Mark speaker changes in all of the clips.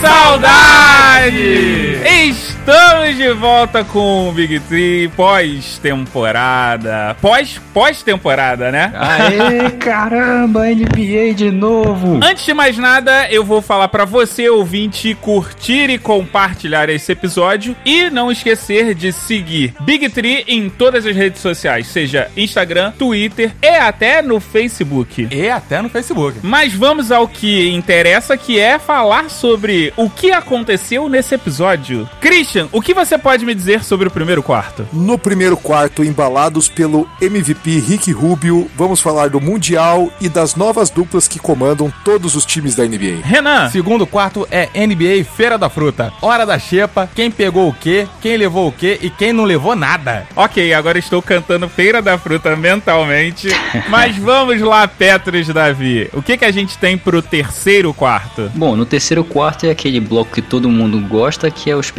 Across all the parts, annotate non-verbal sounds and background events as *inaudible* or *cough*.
Speaker 1: Saudade! Estamos de volta com o Big Tree pós-temporada. Pós, pós-temporada, né?
Speaker 2: Aê, caramba, NBA de novo!
Speaker 1: Antes de mais nada, eu vou falar para você, ouvinte, curtir e compartilhar esse episódio e não esquecer de seguir Big Tree em todas as redes sociais, seja Instagram, Twitter e até no Facebook.
Speaker 3: E até no Facebook.
Speaker 1: Mas vamos ao que interessa, que é falar sobre o que aconteceu nesse episódio. Christian, o que você pode me dizer sobre o primeiro quarto?
Speaker 4: No primeiro quarto, embalados pelo MVP Rick Rubio, vamos falar do Mundial e das novas duplas que comandam todos os times da NBA.
Speaker 1: Renan,
Speaker 3: Segundo quarto é NBA Feira da Fruta. Hora da xepa, quem pegou o quê, quem levou o quê e quem não levou nada.
Speaker 1: ok, agora estou cantando Feira da Fruta mentalmente, *laughs* mas vamos lá, Petros Davi. O que, que a gente tem pro terceiro quarto?
Speaker 2: Bom, no terceiro quarto é aquele bloco que todo mundo gosta, que é os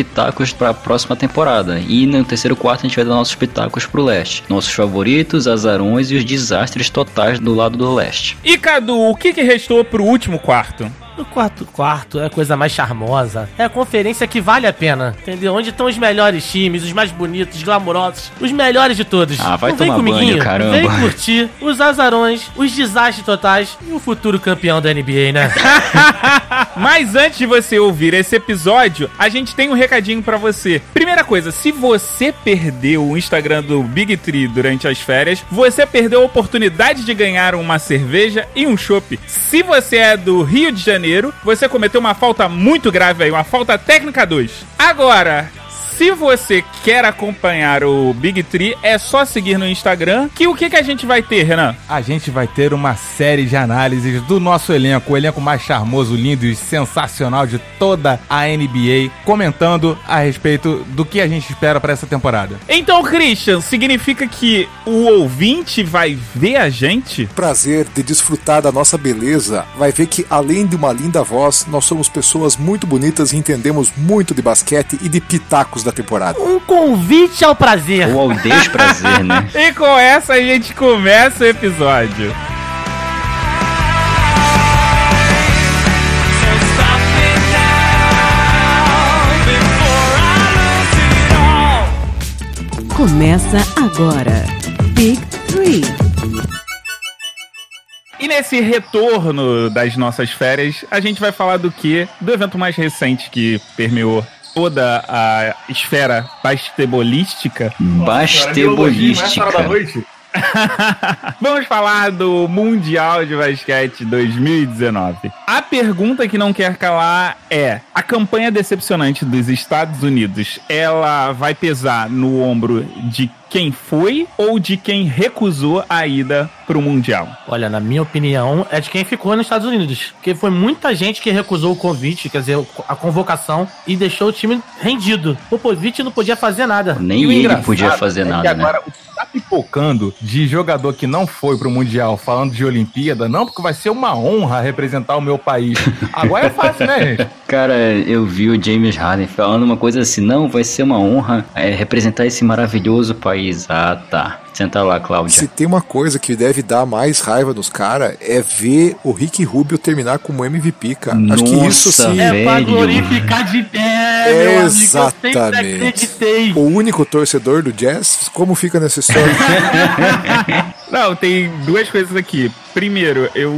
Speaker 2: pitacos para a próxima temporada. E no terceiro quarto a gente vai dar nossos pitacos pro leste. Nossos favoritos, azarões e os desastres totais do lado do leste.
Speaker 1: E Cadu, o que, que restou pro último quarto?
Speaker 5: No quarto quarto é a coisa mais charmosa. É a conferência que vale a pena, entendeu? Onde estão os melhores times, os mais bonitos, os glamurosos, os melhores de todos.
Speaker 2: Ah, vai
Speaker 5: Não vem
Speaker 2: tomar banho, caramba.
Speaker 5: Vem curtir os azarões, os desastres totais e o futuro campeão da NBA, né? *laughs*
Speaker 1: Mas antes de você ouvir esse episódio, a gente tem um recadinho pra você. Primeira coisa, se você perdeu o Instagram do Big Tree durante as férias, você perdeu a oportunidade de ganhar uma cerveja e um chopp. Se você é do Rio de Janeiro, você cometeu uma falta muito grave aí, uma falta técnica 2. Agora, se você quer acompanhar o Big Tree, é só seguir no Instagram. Que o que, que a gente vai ter, Renan?
Speaker 3: A gente vai ter uma série de análises do nosso elenco, o elenco mais charmoso, lindo e sensacional de toda a NBA, comentando a respeito do que a gente espera para essa temporada.
Speaker 1: Então, Christian, significa que o ouvinte vai ver a gente?
Speaker 4: Prazer de desfrutar da nossa beleza, vai ver que além de uma linda voz, nós somos pessoas muito bonitas e entendemos muito de basquete e de pitacos da temporada.
Speaker 5: Um convite ao prazer.
Speaker 2: Ou ao desprazer, né? *laughs*
Speaker 1: E com essa a gente começa o episódio.
Speaker 6: Começa agora. Big Three.
Speaker 1: E nesse retorno das nossas férias, a gente vai falar do que? Do evento mais recente que permeou toda a esfera bastebolística.
Speaker 2: Bastebolística. *laughs*
Speaker 1: Vamos falar do Mundial de Basquete 2019. A pergunta que não quer calar é: a campanha decepcionante dos Estados Unidos, ela vai pesar no ombro de quem foi ou de quem recusou a ida pro Mundial?
Speaker 5: Olha, na minha opinião, é de quem ficou nos Estados Unidos. Porque foi muita gente que recusou o convite, quer dizer, a convocação, e deixou o time rendido. O Popovich não podia fazer nada.
Speaker 2: Nem
Speaker 3: E o
Speaker 2: ele podia fazer
Speaker 3: é que
Speaker 2: nada, né?
Speaker 3: agora tá pipocando de jogador que não foi pro Mundial falando de Olimpíada, não, porque vai ser uma honra representar o meu país. Agora é fácil, né, gente? *laughs*
Speaker 2: Cara, eu vi o James Harden falando uma coisa assim, não, vai ser uma honra é, representar esse maravilhoso país. Ah, tá. Senta lá, Cláudia.
Speaker 4: Se tem uma coisa que deve dar mais raiva nos caras, é ver o Rick Rubio terminar como MVP, cara. Acho que isso
Speaker 2: Nossa,
Speaker 4: sim
Speaker 2: velho.
Speaker 5: É pra glorificar de pé, meu amigo. Eu sempre
Speaker 4: Exatamente.
Speaker 5: acreditei.
Speaker 4: o único torcedor do Jazz, como fica nessa história? *laughs*
Speaker 1: Não, tem duas coisas aqui. Primeiro, eu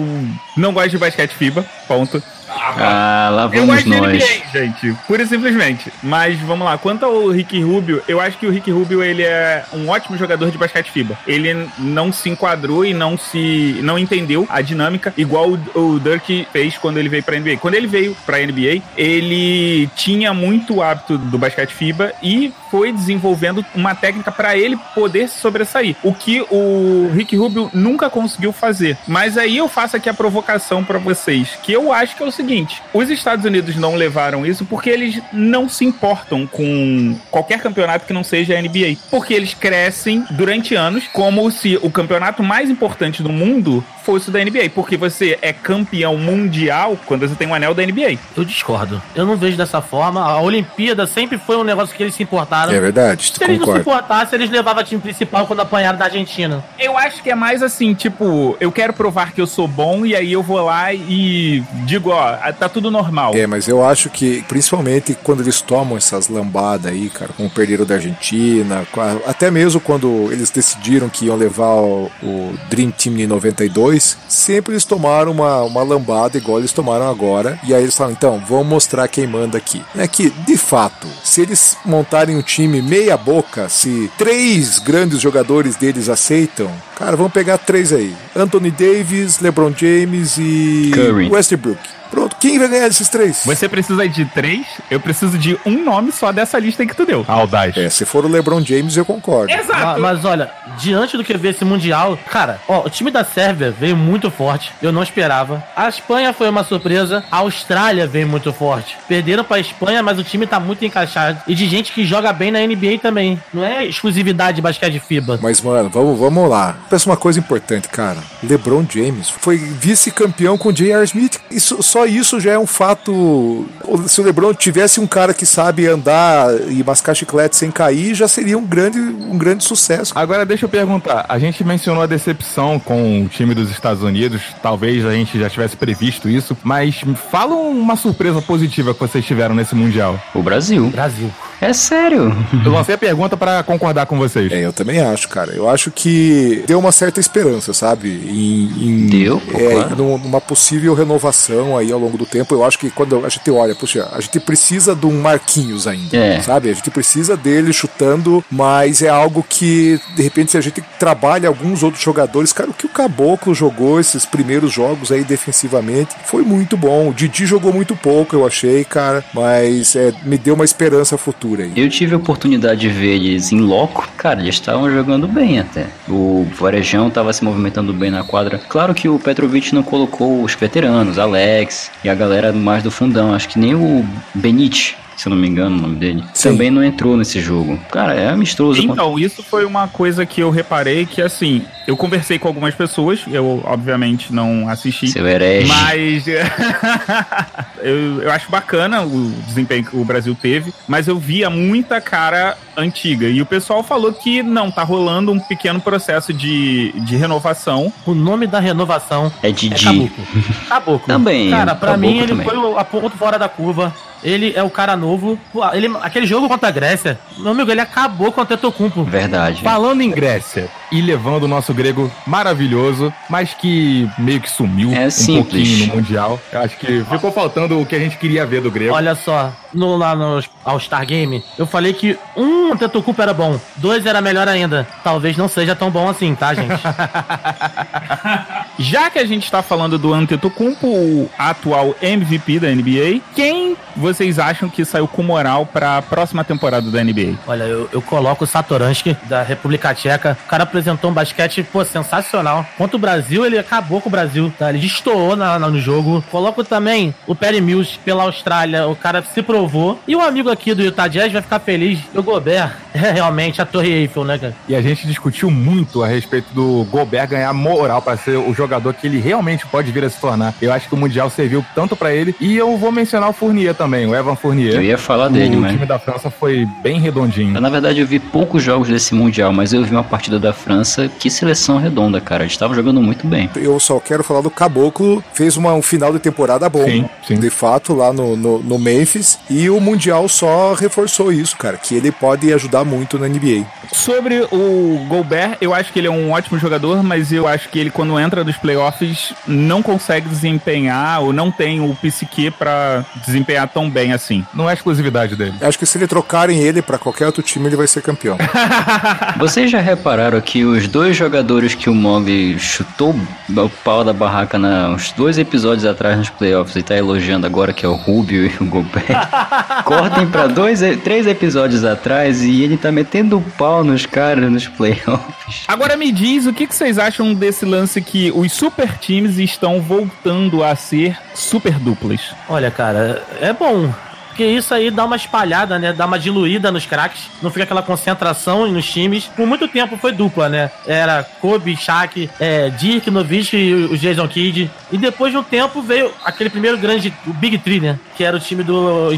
Speaker 1: não gosto de basquete FIBA, ponto.
Speaker 2: Ah, lá
Speaker 1: Eu
Speaker 2: vamos
Speaker 1: gosto de
Speaker 2: nós.
Speaker 1: NBA, gente, pura e simplesmente. Mas vamos lá, quanto ao Rick Rubio, eu acho que o Rick Rubio ele é um ótimo jogador de basquete FIBA. Ele não se enquadrou e não se não entendeu a dinâmica igual o, o Dirk fez quando ele veio pra NBA. Quando ele veio pra NBA, ele tinha muito hábito do basquete FIBA e foi desenvolvendo uma técnica para ele poder se sobressair. O que o Rick Rubio nunca conseguiu fazer. Mas aí eu faço aqui a provocação para vocês, que eu acho que é o seguinte: os Estados Unidos não levaram isso porque eles não se importam com qualquer campeonato que não seja a NBA, porque eles crescem durante anos como se o campeonato mais importante do mundo fosse da NBA, porque você é campeão mundial quando você tem um anel da NBA.
Speaker 5: Eu discordo. Eu não vejo dessa forma. A Olimpíada sempre foi um negócio que eles se importaram.
Speaker 4: É verdade,
Speaker 5: Se eles não se importassem, eles levavam a time principal quando apanharam da Argentina.
Speaker 1: Eu acho que é mais assim, tipo, eu quero provar que eu sou bom e aí eu vou lá e digo, ó, tá tudo normal.
Speaker 4: É, mas eu acho que, principalmente quando eles tomam essas lambadas aí, cara, como perderam da Argentina, até mesmo quando eles decidiram que iam levar o, o Dream Team em 92, sempre eles tomaram uma, uma lambada igual eles tomaram agora, e aí eles falam, então, vamos mostrar quem manda aqui. É que, de fato, se eles montarem um time meia boca, se três grandes jogadores deles aceitam, cara, vamos pegar três aí. Anthony Davis, LeBron James e
Speaker 2: Curry.
Speaker 4: Westbrook. Pronto, quem vai ganhar desses três?
Speaker 1: Você precisa de três, eu preciso de um nome só dessa lista que tu deu.
Speaker 3: Audaz.
Speaker 4: É, se for o LeBron James, eu concordo.
Speaker 1: Exato.
Speaker 5: Mas, olha, diante do que veio esse Mundial, cara, ó, o time da Sérvia veio muito forte. Eu não esperava. A Espanha foi uma surpresa. A Austrália veio muito forte. Perderam pra Espanha, mas o time tá muito encaixado. E de gente que joga bem na NBA também. Não é exclusividade de basquete FIBA.
Speaker 4: Mas, mano, vamos, vamos lá. Pensa uma coisa importante, cara. LeBron James foi vice-campeão com J.R. Smith. Isso, só isso já é um fato. Se o LeBron tivesse um cara que sabe andar e mascar chiclete sem cair, já seria um grande, um grande sucesso.
Speaker 3: Agora deixa eu perguntar, a gente mencionou a decepção com o time dos Estados Unidos, talvez a gente já tivesse previsto isso, mas fala uma surpresa positiva que vocês tiveram nesse Mundial.
Speaker 2: O Brasil.
Speaker 5: Brasil.
Speaker 2: É sério.
Speaker 3: Eu lancei a pergunta pra concordar com vocês.
Speaker 4: É, eu também acho, cara. Eu acho que deu uma certa esperança, sabe? Em, em-
Speaker 2: Deu,
Speaker 4: é,
Speaker 2: claro.
Speaker 4: num- numa possível renovação aí ao longo do tempo. Eu acho que quando a gente olha, puxa, a gente precisa de um Marquinhos ainda,
Speaker 2: É.
Speaker 4: sabe? A gente precisa dele chutando, mas é algo que, de repente, se a gente trabalha alguns outros jogadores, cara, o que o Caboclo jogou esses primeiros jogos aí defensivamente foi muito bom. O Didi jogou muito pouco, eu achei, cara, mas é, me deu uma esperança futura aí.
Speaker 2: Eu tive a oportunidade de ver eles em loco. Cara, eles estavam jogando bem até. O Varejão estava se movimentando bem na quadra. Claro que o Petrovic não colocou os veteranos, Alex e a galera mais do fundão. Acho que nem o Benite, se eu não me engano o nome dele,
Speaker 4: Sim.
Speaker 2: também não entrou nesse jogo. Cara, é amistoso.
Speaker 1: Então, isso foi uma coisa que eu reparei que, assim, eu conversei com algumas pessoas, eu, obviamente, não assisti.
Speaker 2: Seu herege.
Speaker 1: Mas *laughs* eu, eu acho bacana o desempenho que o Brasil teve, mas eu via muita cara antiga. E o pessoal falou que não, tá rolando um pequeno processo de, de renovação.
Speaker 5: O nome da renovação
Speaker 2: É
Speaker 5: é
Speaker 2: Didi.
Speaker 5: Caboclo. Caboclo.
Speaker 2: Também,
Speaker 5: Cara, pra
Speaker 2: Caboclo
Speaker 5: mim ele
Speaker 2: também.
Speaker 5: foi o- a ponto fora da curva. Ele é o cara novo. Ele, aquele jogo contra a Grécia, meu amigo, ele acabou com o Tetocumpo.
Speaker 2: Verdade.
Speaker 3: Falando em Grécia e levando o nosso grego maravilhoso, mas que meio que sumiu
Speaker 2: É
Speaker 3: um
Speaker 2: simples.
Speaker 3: pouquinho no Mundial. Eu acho que ficou faltando o que a gente queria ver do grego.
Speaker 5: Olha só, no, lá no All-Star Game, eu falei que um Antetokounmpo era bom, dois era melhor ainda. Talvez não seja tão bom assim, tá, gente? *laughs*
Speaker 1: Já que a gente tá falando do Antetokounmpo, o atual MVP da NBA, quem vocês acham que saiu com moral pra próxima temporada da NBA?
Speaker 5: Olha, eu, eu coloco o Satoransky, da República Tcheca. O cara apresentou um basquete, pô, sensacional. Contra o Brasil, ele acabou com o Brasil, tá? Ele destoou na, na- no jogo. Coloco também o Perry Mills pela Austrália. O cara se provou. E o amigo aqui do Utah Jazz vai ficar feliz. O Gobert *laughs* é realmente a Torre Eiffel, né, cara?
Speaker 3: E a gente discutiu muito a respeito do Gobert ganhar moral pra ser o jogador que ele realmente pode vir a se tornar. Eu acho que o Mundial serviu tanto pra ele. E eu vou mencionar o Fournier também, o Evan Fournier.
Speaker 2: Eu ia falar dele,
Speaker 3: o
Speaker 2: mas.
Speaker 3: time da França foi bem redondinho.
Speaker 2: Na verdade, eu vi poucos jogos desse Mundial, mas eu vi uma partida da França. Que seleção redonda, cara. Eles estavam jogando muito bem.
Speaker 4: Eu só quero falar do Caboclo, fez uma- um final de temporada bom,
Speaker 3: Sim, sim.
Speaker 4: de fato, lá no, no, no Memphis, e o Mundial só reforçou isso, cara, que ele pode ajudar muito na NBA.
Speaker 1: Sobre o Gobert, eu acho que ele é um ótimo jogador, mas eu acho que ele, quando entra nos playoffs, não consegue desempenhar ou não tem o psique pra desempenhar tão bem assim.
Speaker 3: Não é exclusividade dele.
Speaker 4: Acho que se ele trocarem ele pra qualquer outro time, ele vai ser campeão. *laughs*
Speaker 2: Vocês já repararam que os dois jogadores que o Mogli chutou o pau da barraca na, uns dois episódios atrás nos playoffs e tá elogiando agora, que é o Rubio e o Gobert, *laughs* cortem pra dois, três episódios atrás e ele tá metendo o pau nos caras nos playoffs.
Speaker 1: Agora me diz o que, que vocês acham desse lance que os super times estão voltando a ser super duplas.
Speaker 5: Olha, cara, é bom. Porque isso aí dá uma espalhada, né? Dá uma diluída nos craques. Não fica aquela concentração nos times. Por muito tempo foi dupla, né? Era Kobe, Shaq, é, Dirk, Nowitzki e o Jason Kidd. E depois de um tempo veio aquele primeiro grande, o Big Three, né? Que era o time do,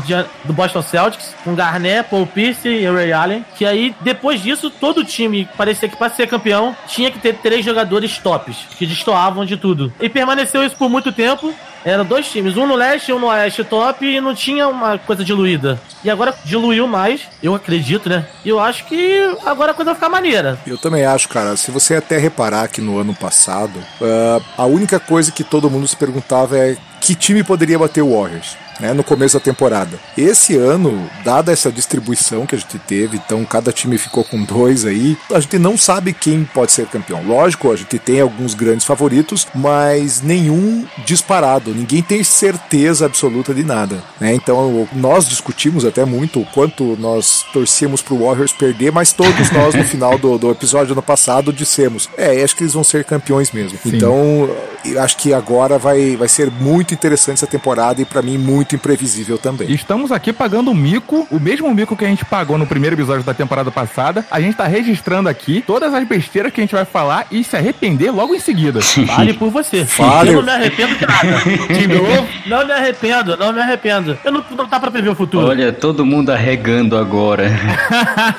Speaker 5: do Boston Celtics, com Garnett, Paul Pierce e Ray Allen. Que aí, depois disso, todo time parecia que para ser campeão tinha que ter três jogadores tops, que destoavam de tudo. E permaneceu isso por muito tempo. Eram dois times, um no leste e um no oeste top, e não tinha uma coisa diluída. E agora diluiu mais, eu acredito, né? E eu acho que agora a coisa vai ficar maneira.
Speaker 4: Eu também acho, cara. Se você até reparar que no ano passado, uh, a única coisa que todo mundo se perguntava é que time poderia bater o Warriors né, no começo da temporada. Esse ano, dada essa distribuição que a gente teve, então cada time ficou com dois aí, a gente não sabe quem pode ser campeão. Lógico, a gente tem alguns grandes favoritos, mas nenhum disparado, ninguém tem certeza absoluta de nada. Né? Então nós discutimos até muito o quanto nós torcíamos pro Warriors perder, mas todos nós no final do, do episódio ano passado dissemos: é, acho que eles vão ser campeões mesmo. Sim. Então eu acho que agora vai, vai ser muito interessante essa temporada e para mim muito muito imprevisível também.
Speaker 3: Estamos aqui pagando o mico, o mesmo mico que a gente pagou no primeiro episódio da temporada passada. A gente tá registrando aqui todas as besteiras que a gente vai falar e se arrepender logo em seguida. *laughs*
Speaker 5: Fale por você. *laughs*
Speaker 3: Fale.
Speaker 5: Eu não me arrependo de nada. *laughs* De novo? Não me arrependo, não me arrependo. Eu não, não tá pra prever o futuro.
Speaker 2: Olha, todo mundo arregando agora.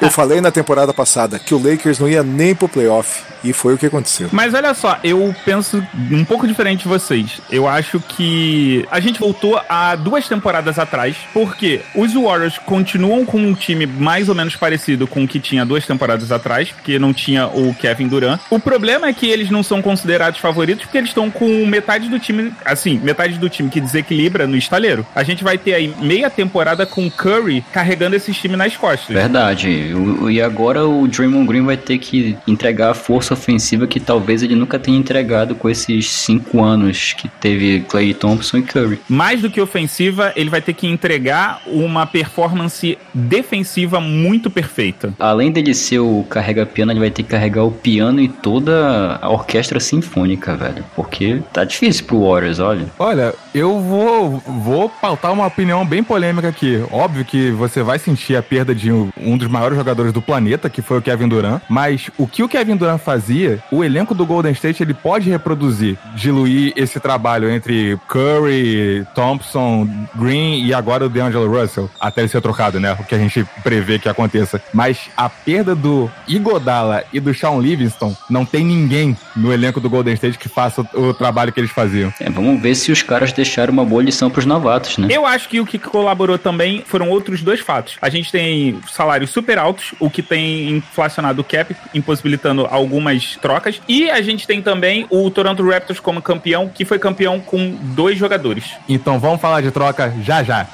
Speaker 4: Eu falei na temporada passada que o Lakers não ia nem pro playoff. E foi o que aconteceu.
Speaker 1: Mas olha só, eu penso um pouco diferente de vocês. Eu acho que a gente voltou a duas temporadas atrás, porque os Warriors continuam com um time mais ou menos parecido com o que tinha duas temporadas atrás, porque não tinha o Kevin Durant. O problema é que eles não são considerados favoritos porque eles estão com metade do time, assim, metade do time que desequilibra no estaleiro. A gente vai ter aí meia temporada com Curry carregando esse time nas costas.
Speaker 2: Verdade. E agora o Draymond Green vai ter que entregar a força força ofensiva que talvez ele nunca tenha entregado com esses cinco anos que teve Clay Thompson e Curry.
Speaker 1: Mais do que ofensiva, ele vai ter que entregar uma performance defensiva muito perfeita.
Speaker 2: Além dele ser o carrega-piano, ele vai ter que carregar o piano e toda a orquestra sinfônica, velho. Porque tá difícil pro Warriors, olha.
Speaker 3: Olha, eu vou, vou pautar uma opinião bem polêmica aqui. Óbvio que você vai sentir a perda de um dos maiores jogadores do planeta, que foi o Kevin Durant, mas o que o Kevin Durant faz fazia, o elenco do Golden State ele pode reproduzir, diluir esse trabalho entre Curry, Thompson, Green e agora o DeAngelo Russell, até ele ser trocado, né? O que a gente prevê que aconteça. Mas a perda do Igodala e do Shawn Livingston, não tem ninguém no elenco do Golden State que faça o, o trabalho que eles faziam.
Speaker 2: É, vamos ver se os caras deixaram uma boa lição pros novatos, né?
Speaker 1: Eu acho que o que colaborou também foram outros dois fatos. A gente tem salários super altos, o que tem inflacionado o cap, impossibilitando algumas algumas trocas. E a gente tem também o Toronto Raptors como campeão, que foi campeão com dois jogadores.
Speaker 3: Então vamos falar de troca já já.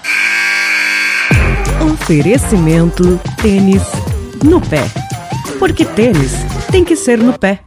Speaker 6: Oferecimento tênis no pé. Porque tênis tem que ser no pé.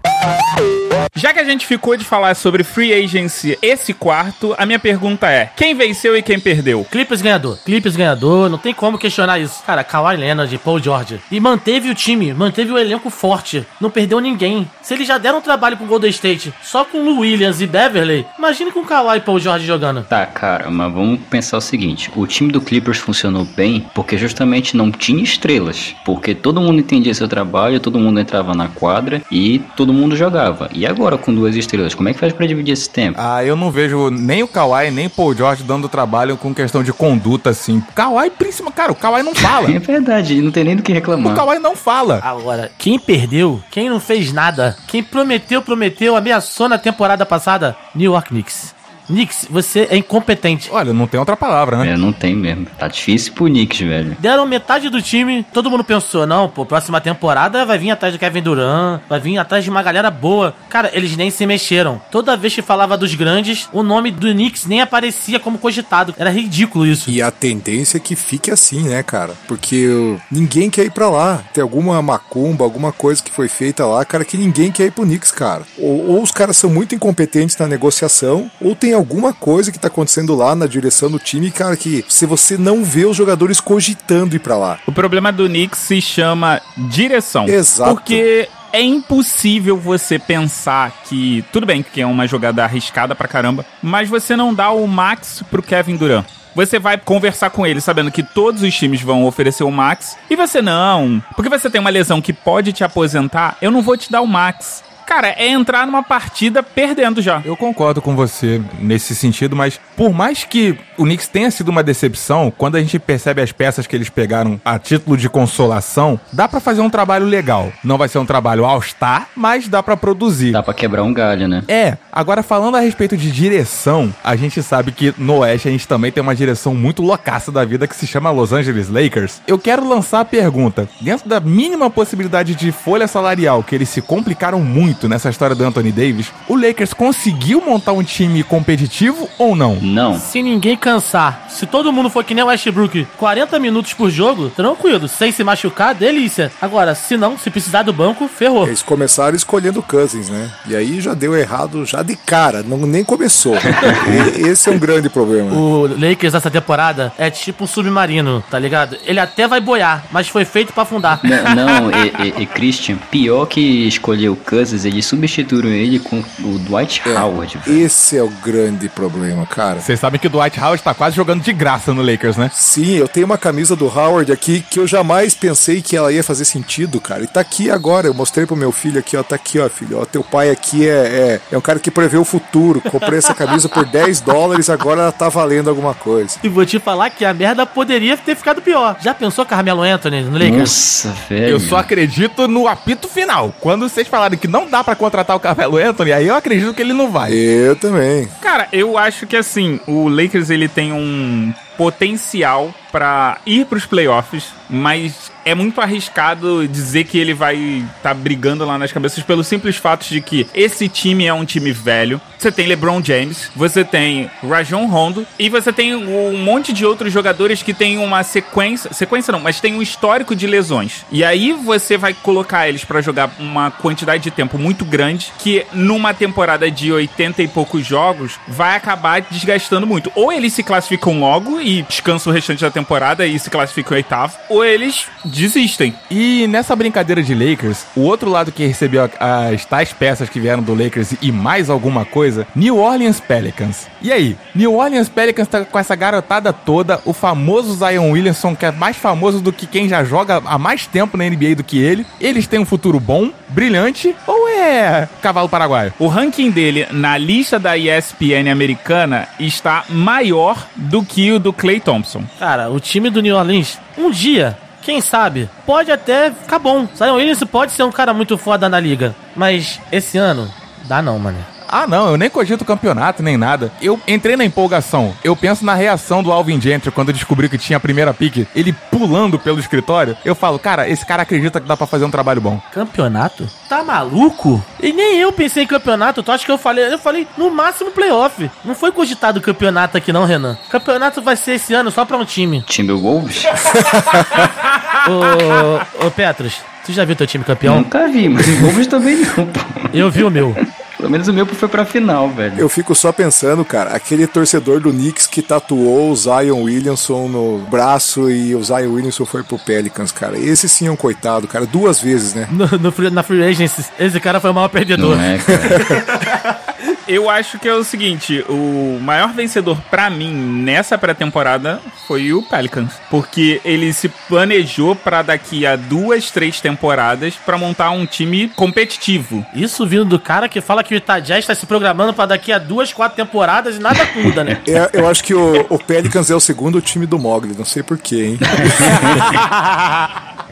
Speaker 1: Já que a gente ficou de falar sobre free agency esse quarto, a minha pergunta é: quem venceu e quem perdeu?
Speaker 5: Clippers ganhador. Clippers ganhador, não tem como questionar isso. Cara, Kawhi Leonard, Paul George. E manteve o time, manteve o elenco forte. Não perdeu ninguém. Se eles já deram trabalho pro Golden State só com o Williams e Beverly, imagine com Kawhi e Paul George jogando.
Speaker 2: Tá, cara, mas vamos pensar o seguinte: o time do Clippers funcionou bem porque justamente não tinha estrelas. Porque todo mundo entendia seu trabalho, todo mundo entrava na quadra e todo mundo jogava. E agora? Agora com duas estrelas? Como é que faz para dividir esse tempo?
Speaker 3: Ah, eu não vejo nem o Kawhi, nem o Paul George dando trabalho com questão de conduta, assim. Kawhi, principalmente, cara, o Kawhi não fala. *laughs*
Speaker 2: é verdade, não tem nem do que reclamar.
Speaker 3: O Kawhi não fala.
Speaker 5: Agora, quem perdeu, quem não fez nada, quem prometeu, prometeu, ameaçou na temporada passada, New York Knicks. Knicks, você é incompetente.
Speaker 3: Olha, não tem outra palavra, né?
Speaker 2: É, não tem mesmo. Tá difícil pro Knicks, velho.
Speaker 5: Deram metade do time, todo mundo pensou, não, pô, próxima temporada vai vir atrás do Kevin Durant, vai vir atrás de uma galera boa. Cara, eles nem se mexeram. Toda vez que falava dos grandes, o nome do Knicks nem aparecia como cogitado. Era ridículo isso.
Speaker 4: E a tendência é que fique assim, né, cara? Porque ninguém quer ir pra lá. Tem alguma macumba, alguma coisa que foi feita lá, cara, que ninguém quer ir pro Knicks, cara. Ou, ou os caras são muito incompetentes na negociação, ou tem alguma coisa que tá acontecendo lá na direção do time, cara, que se você não vê os jogadores cogitando ir para lá.
Speaker 1: O problema do Knicks se chama direção.
Speaker 4: Exato.
Speaker 1: Porque é impossível você pensar que. Tudo bem que é uma jogada arriscada pra caramba, mas você não dá o max pro Kevin Durant. você vai conversar com ele sabendo que todos os times vão oferecer o max e você não, porque você tem uma lesão que pode te aposentar, eu não vou te dar o max. Cara, é entrar numa partida perdendo já.
Speaker 3: Eu concordo com você nesse sentido, mas por mais que o Knicks tenha sido uma decepção, quando a gente percebe as peças que eles pegaram a título de consolação, dá pra fazer um trabalho legal. Não vai ser um trabalho all-star, mas dá pra produzir.
Speaker 2: Dá pra quebrar um galho, né?
Speaker 3: É, agora falando a respeito de direção, a gente sabe que no Oeste a gente também tem uma direção muito loucaça da vida que se chama Los Angeles Lakers. Eu quero lançar a pergunta: dentro da mínima possibilidade de folha salarial que eles se complicaram muito nessa história do Anthony Davis, o Lakers conseguiu montar um time competitivo ou não?
Speaker 2: Não.
Speaker 5: Se ninguém cansar, se todo mundo for que nem o Westbrook, 40 minutos por jogo, tranquilo, sem se machucar, delícia. Agora, se não, se precisar do banco, ferrou.
Speaker 4: Eles começaram escolhendo Cousins, né? E aí já deu errado já de cara, não, nem começou. *laughs* Esse é um grande problema.
Speaker 5: O Lakers dessa temporada é tipo um submarino, tá ligado? Ele até vai boiar, mas foi feito pra afundar.
Speaker 2: N- Não, e, e- e Christian, pior que escolher o Cousins, eles substituíram ele com o Dwight Howard. velho.
Speaker 4: Esse é o grande problema, cara.
Speaker 3: Vocês sabem que o Dwight Howard tá quase jogando de graça no Lakers, né?
Speaker 4: Sim, eu tenho uma camisa do Howard aqui que eu jamais pensei que ela ia fazer sentido, cara. E tá aqui agora. Eu mostrei pro meu filho aqui, ó. Tá aqui, ó, filho. Ó, teu pai aqui é, é, é um cara que prevê o futuro. Comprei essa camisa por *laughs* 10 dólares, agora ela tá valendo alguma coisa.
Speaker 5: E vou te falar que a merda poderia ter ficado pior. Já pensou Carmelo Anthony no Lakers?
Speaker 2: Nossa, velho.
Speaker 3: Eu só acredito no apito final. Quando vocês falarem que não dá pra contratar o Carmelo Anthony, aí eu acredito que ele não vai.
Speaker 4: Eu também.
Speaker 1: Cara, eu acho que assim, o Lakers ele tem um potencial pra ir pros playoffs, mas é muito arriscado dizer que ele vai estar tá brigando lá nas cabeças pelo simples fato de que esse time é um time velho. Você tem LeBron James, você tem Rajon Rondo e você tem um monte de outros jogadores que tem uma sequência, sequência não, mas tem um histórico de lesões. E aí você vai colocar eles pra jogar uma quantidade de tempo muito grande que numa temporada de 80 e poucos jogos vai acabar desgastando muito. Ou eles se classificam logo e descansam o restante da temporada e se classificam em oitavo, ou eles desistem.
Speaker 3: E nessa brincadeira de Lakers, o outro lado que recebeu as tais peças que vieram do Lakers e mais alguma coisa, New Orleans Pelicans. E aí, New Orleans Pelicans tá com essa garotada toda, o famoso Zion Williamson, que é mais famoso do que quem já joga há mais tempo na NBA do que ele. Eles têm um futuro bom, brilhante, ou é cavalo paraguaio?
Speaker 1: O ranking dele na lista da ESPN americana está maior do que o do Clay Thompson.
Speaker 5: Cara, o time do New Orleans, um dia, quem sabe, pode até ficar bom. Zion Williams pode ser um cara muito foda na liga. Mas esse ano, dá não, mano.
Speaker 3: Ah, não, eu nem cogito campeonato nem nada. Eu entrei na empolgação. Eu penso na reação do Alvin Gentry quando descobriu que tinha a primeira pique, ele pulando pelo escritório. Eu falo, cara, esse cara acredita que dá pra fazer um trabalho bom.
Speaker 5: Campeonato? Tá maluco? E nem eu pensei em campeonato. Tu acha que eu falei? Eu falei no máximo playoff. Não foi cogitado campeonato aqui não, Renan. Campeonato vai ser esse ano só pra um time.
Speaker 2: Timberwolves? *laughs*
Speaker 5: ô, ô Petros, tu já viu teu time campeão?
Speaker 2: Nunca vi, mas Wolves também não, pô.
Speaker 5: Eu vi o meu.
Speaker 2: Pelo menos o meu foi pra final, velho.
Speaker 4: Eu fico só pensando, cara, aquele torcedor do Knicks que tatuou o Zion Williamson no braço e o Zion Williamson foi pro Pelicans, cara. Esse sim é um coitado, cara, duas vezes, né?
Speaker 5: No, no free- na Free Agency, esse cara foi o maior perdedor.
Speaker 2: Não é, cara. *laughs*
Speaker 1: Eu acho que é o seguinte, o maior vencedor pra mim nessa pré-temporada foi o Pelicans, porque ele se planejou pra daqui a duas, três temporadas pra montar um time competitivo.
Speaker 5: Isso vindo do cara que fala que o Jazz está se programando pra daqui a duas, quatro temporadas e nada muda, né?
Speaker 4: É, eu acho que o, o Pelicans é o segundo time do Mogli, não sei porquê, hein? *laughs*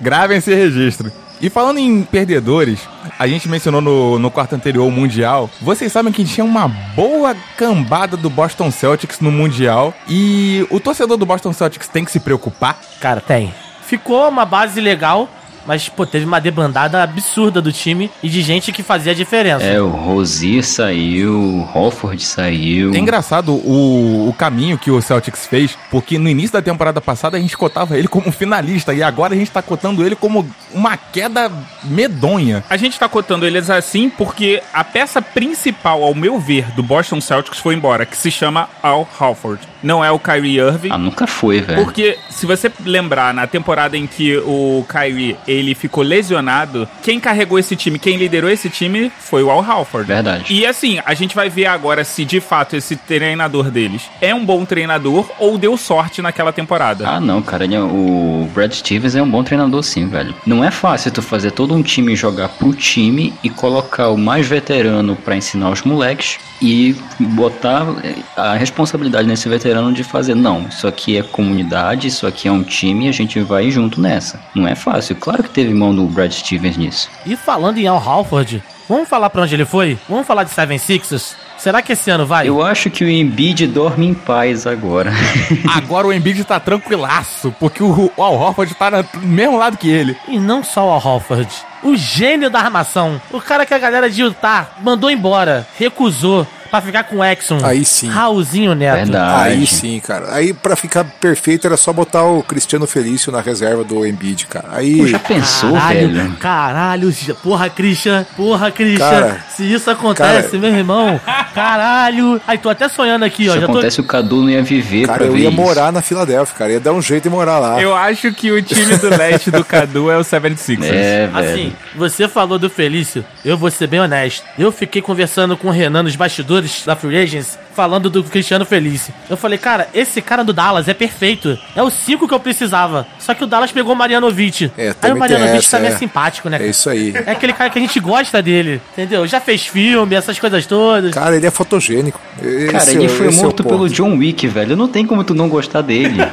Speaker 3: Gravem esse registro. E falando em perdedores, a gente mencionou no, no quarto anterior o Mundial. Vocês sabem que tinha uma boa cambada do Boston Celtics no Mundial. E o torcedor do Boston Celtics tem que se preocupar.
Speaker 5: Cara, tem. Ficou uma base legal, mas, pô, teve uma debandada absurda do time e de gente que fazia a diferença.
Speaker 2: É, o Rosier saiu, o Hofford saiu.
Speaker 3: É engraçado o, o caminho que o Celtics fez, porque no início da temporada passada a gente cotava ele como finalista e agora a gente tá cotando ele como uma queda medonha.
Speaker 1: A gente tá cotando eles assim porque a peça principal, ao meu ver, do Boston Celtics foi embora, que se chama Al Halford. Não é o Kyrie Irving.
Speaker 2: Ah, nunca foi, velho.
Speaker 1: Porque se você lembrar na temporada em que o Kyrie ele ficou lesionado, quem carregou esse time, quem liderou esse time foi o Al Halford.
Speaker 2: Verdade.
Speaker 1: E assim, a gente vai ver agora se de fato esse treinador deles é um bom treinador ou deu sorte naquela temporada.
Speaker 2: Ah, não, cara. é- O Brad Stevens é um bom treinador, sim, velho. Não é fácil tu fazer todo um time jogar pro time e colocar o mais veterano pra ensinar os moleques e botar eh, a responsabilidade nesse veterano de fazer, não, isso aqui é comunidade, isso aqui é um time e a gente vai junto nessa. Não é fácil. Claro que teve mão do Brad Stevens nisso.
Speaker 5: E falando em Al Halford, vamos falar pra onde ele foi? Vamos falar de Seven Sixers? Será que esse ano vai?
Speaker 2: Eu acho que o Embiid dorme em paz agora. *laughs*
Speaker 3: Agora o Embiid tá tranquilaço, porque o Al Horford tá do mesmo lado que ele.
Speaker 5: E não só o Al Halford. O gênio da armação. O cara que a galera de Utah mandou embora, recusou pra ficar com o Exxon.
Speaker 4: Aí sim.
Speaker 5: Raulzinho Neto.
Speaker 2: Verdade.
Speaker 4: Aí sim, cara. Aí pra ficar perfeito era só botar o Cristiano Felício na reserva do Embiid, cara. Aí
Speaker 2: Pô, já pensou,
Speaker 5: Caralho,
Speaker 2: velho?
Speaker 5: caralho, porra, Christian, porra, Christian.
Speaker 4: Cara,
Speaker 5: se isso acontece,
Speaker 4: cara.
Speaker 5: meu irmão, caralho. Aí, tô até sonhando aqui,
Speaker 2: Se
Speaker 5: ó. Tô...
Speaker 2: acontece, o Cadu não ia viver
Speaker 4: cara, eu ia
Speaker 2: isso.
Speaker 4: morar na Filadélfia, cara. Ia dar um jeito de morar lá.
Speaker 1: Eu acho que o time do leste do Cadu é o *laughs* 76ers.
Speaker 2: É, velho.
Speaker 5: Assim, você falou do Felício, eu vou ser bem honesto. Eu fiquei conversando com o Renan nos bastidores da Free Agents, falando do Cristiano Felício. Eu falei, cara, esse cara do Dallas é perfeito. É o 5 que eu precisava. Só que o Dallas pegou o Marianovic.
Speaker 4: É,
Speaker 5: Aí o Marianovic também é.
Speaker 4: é.
Speaker 5: simpático, né?
Speaker 4: É isso aí.
Speaker 5: É aquele cara que a gente gosta dele, entendeu? Já fez filme, essas coisas todas.
Speaker 4: Cara, ele é fotogênico. Esse
Speaker 2: Cara,
Speaker 4: é-
Speaker 2: ele foi
Speaker 4: esse é
Speaker 2: morto
Speaker 4: ponto.
Speaker 2: pelo John Wick, velho. Não tem como tu não gostar dele. *laughs* *laughs*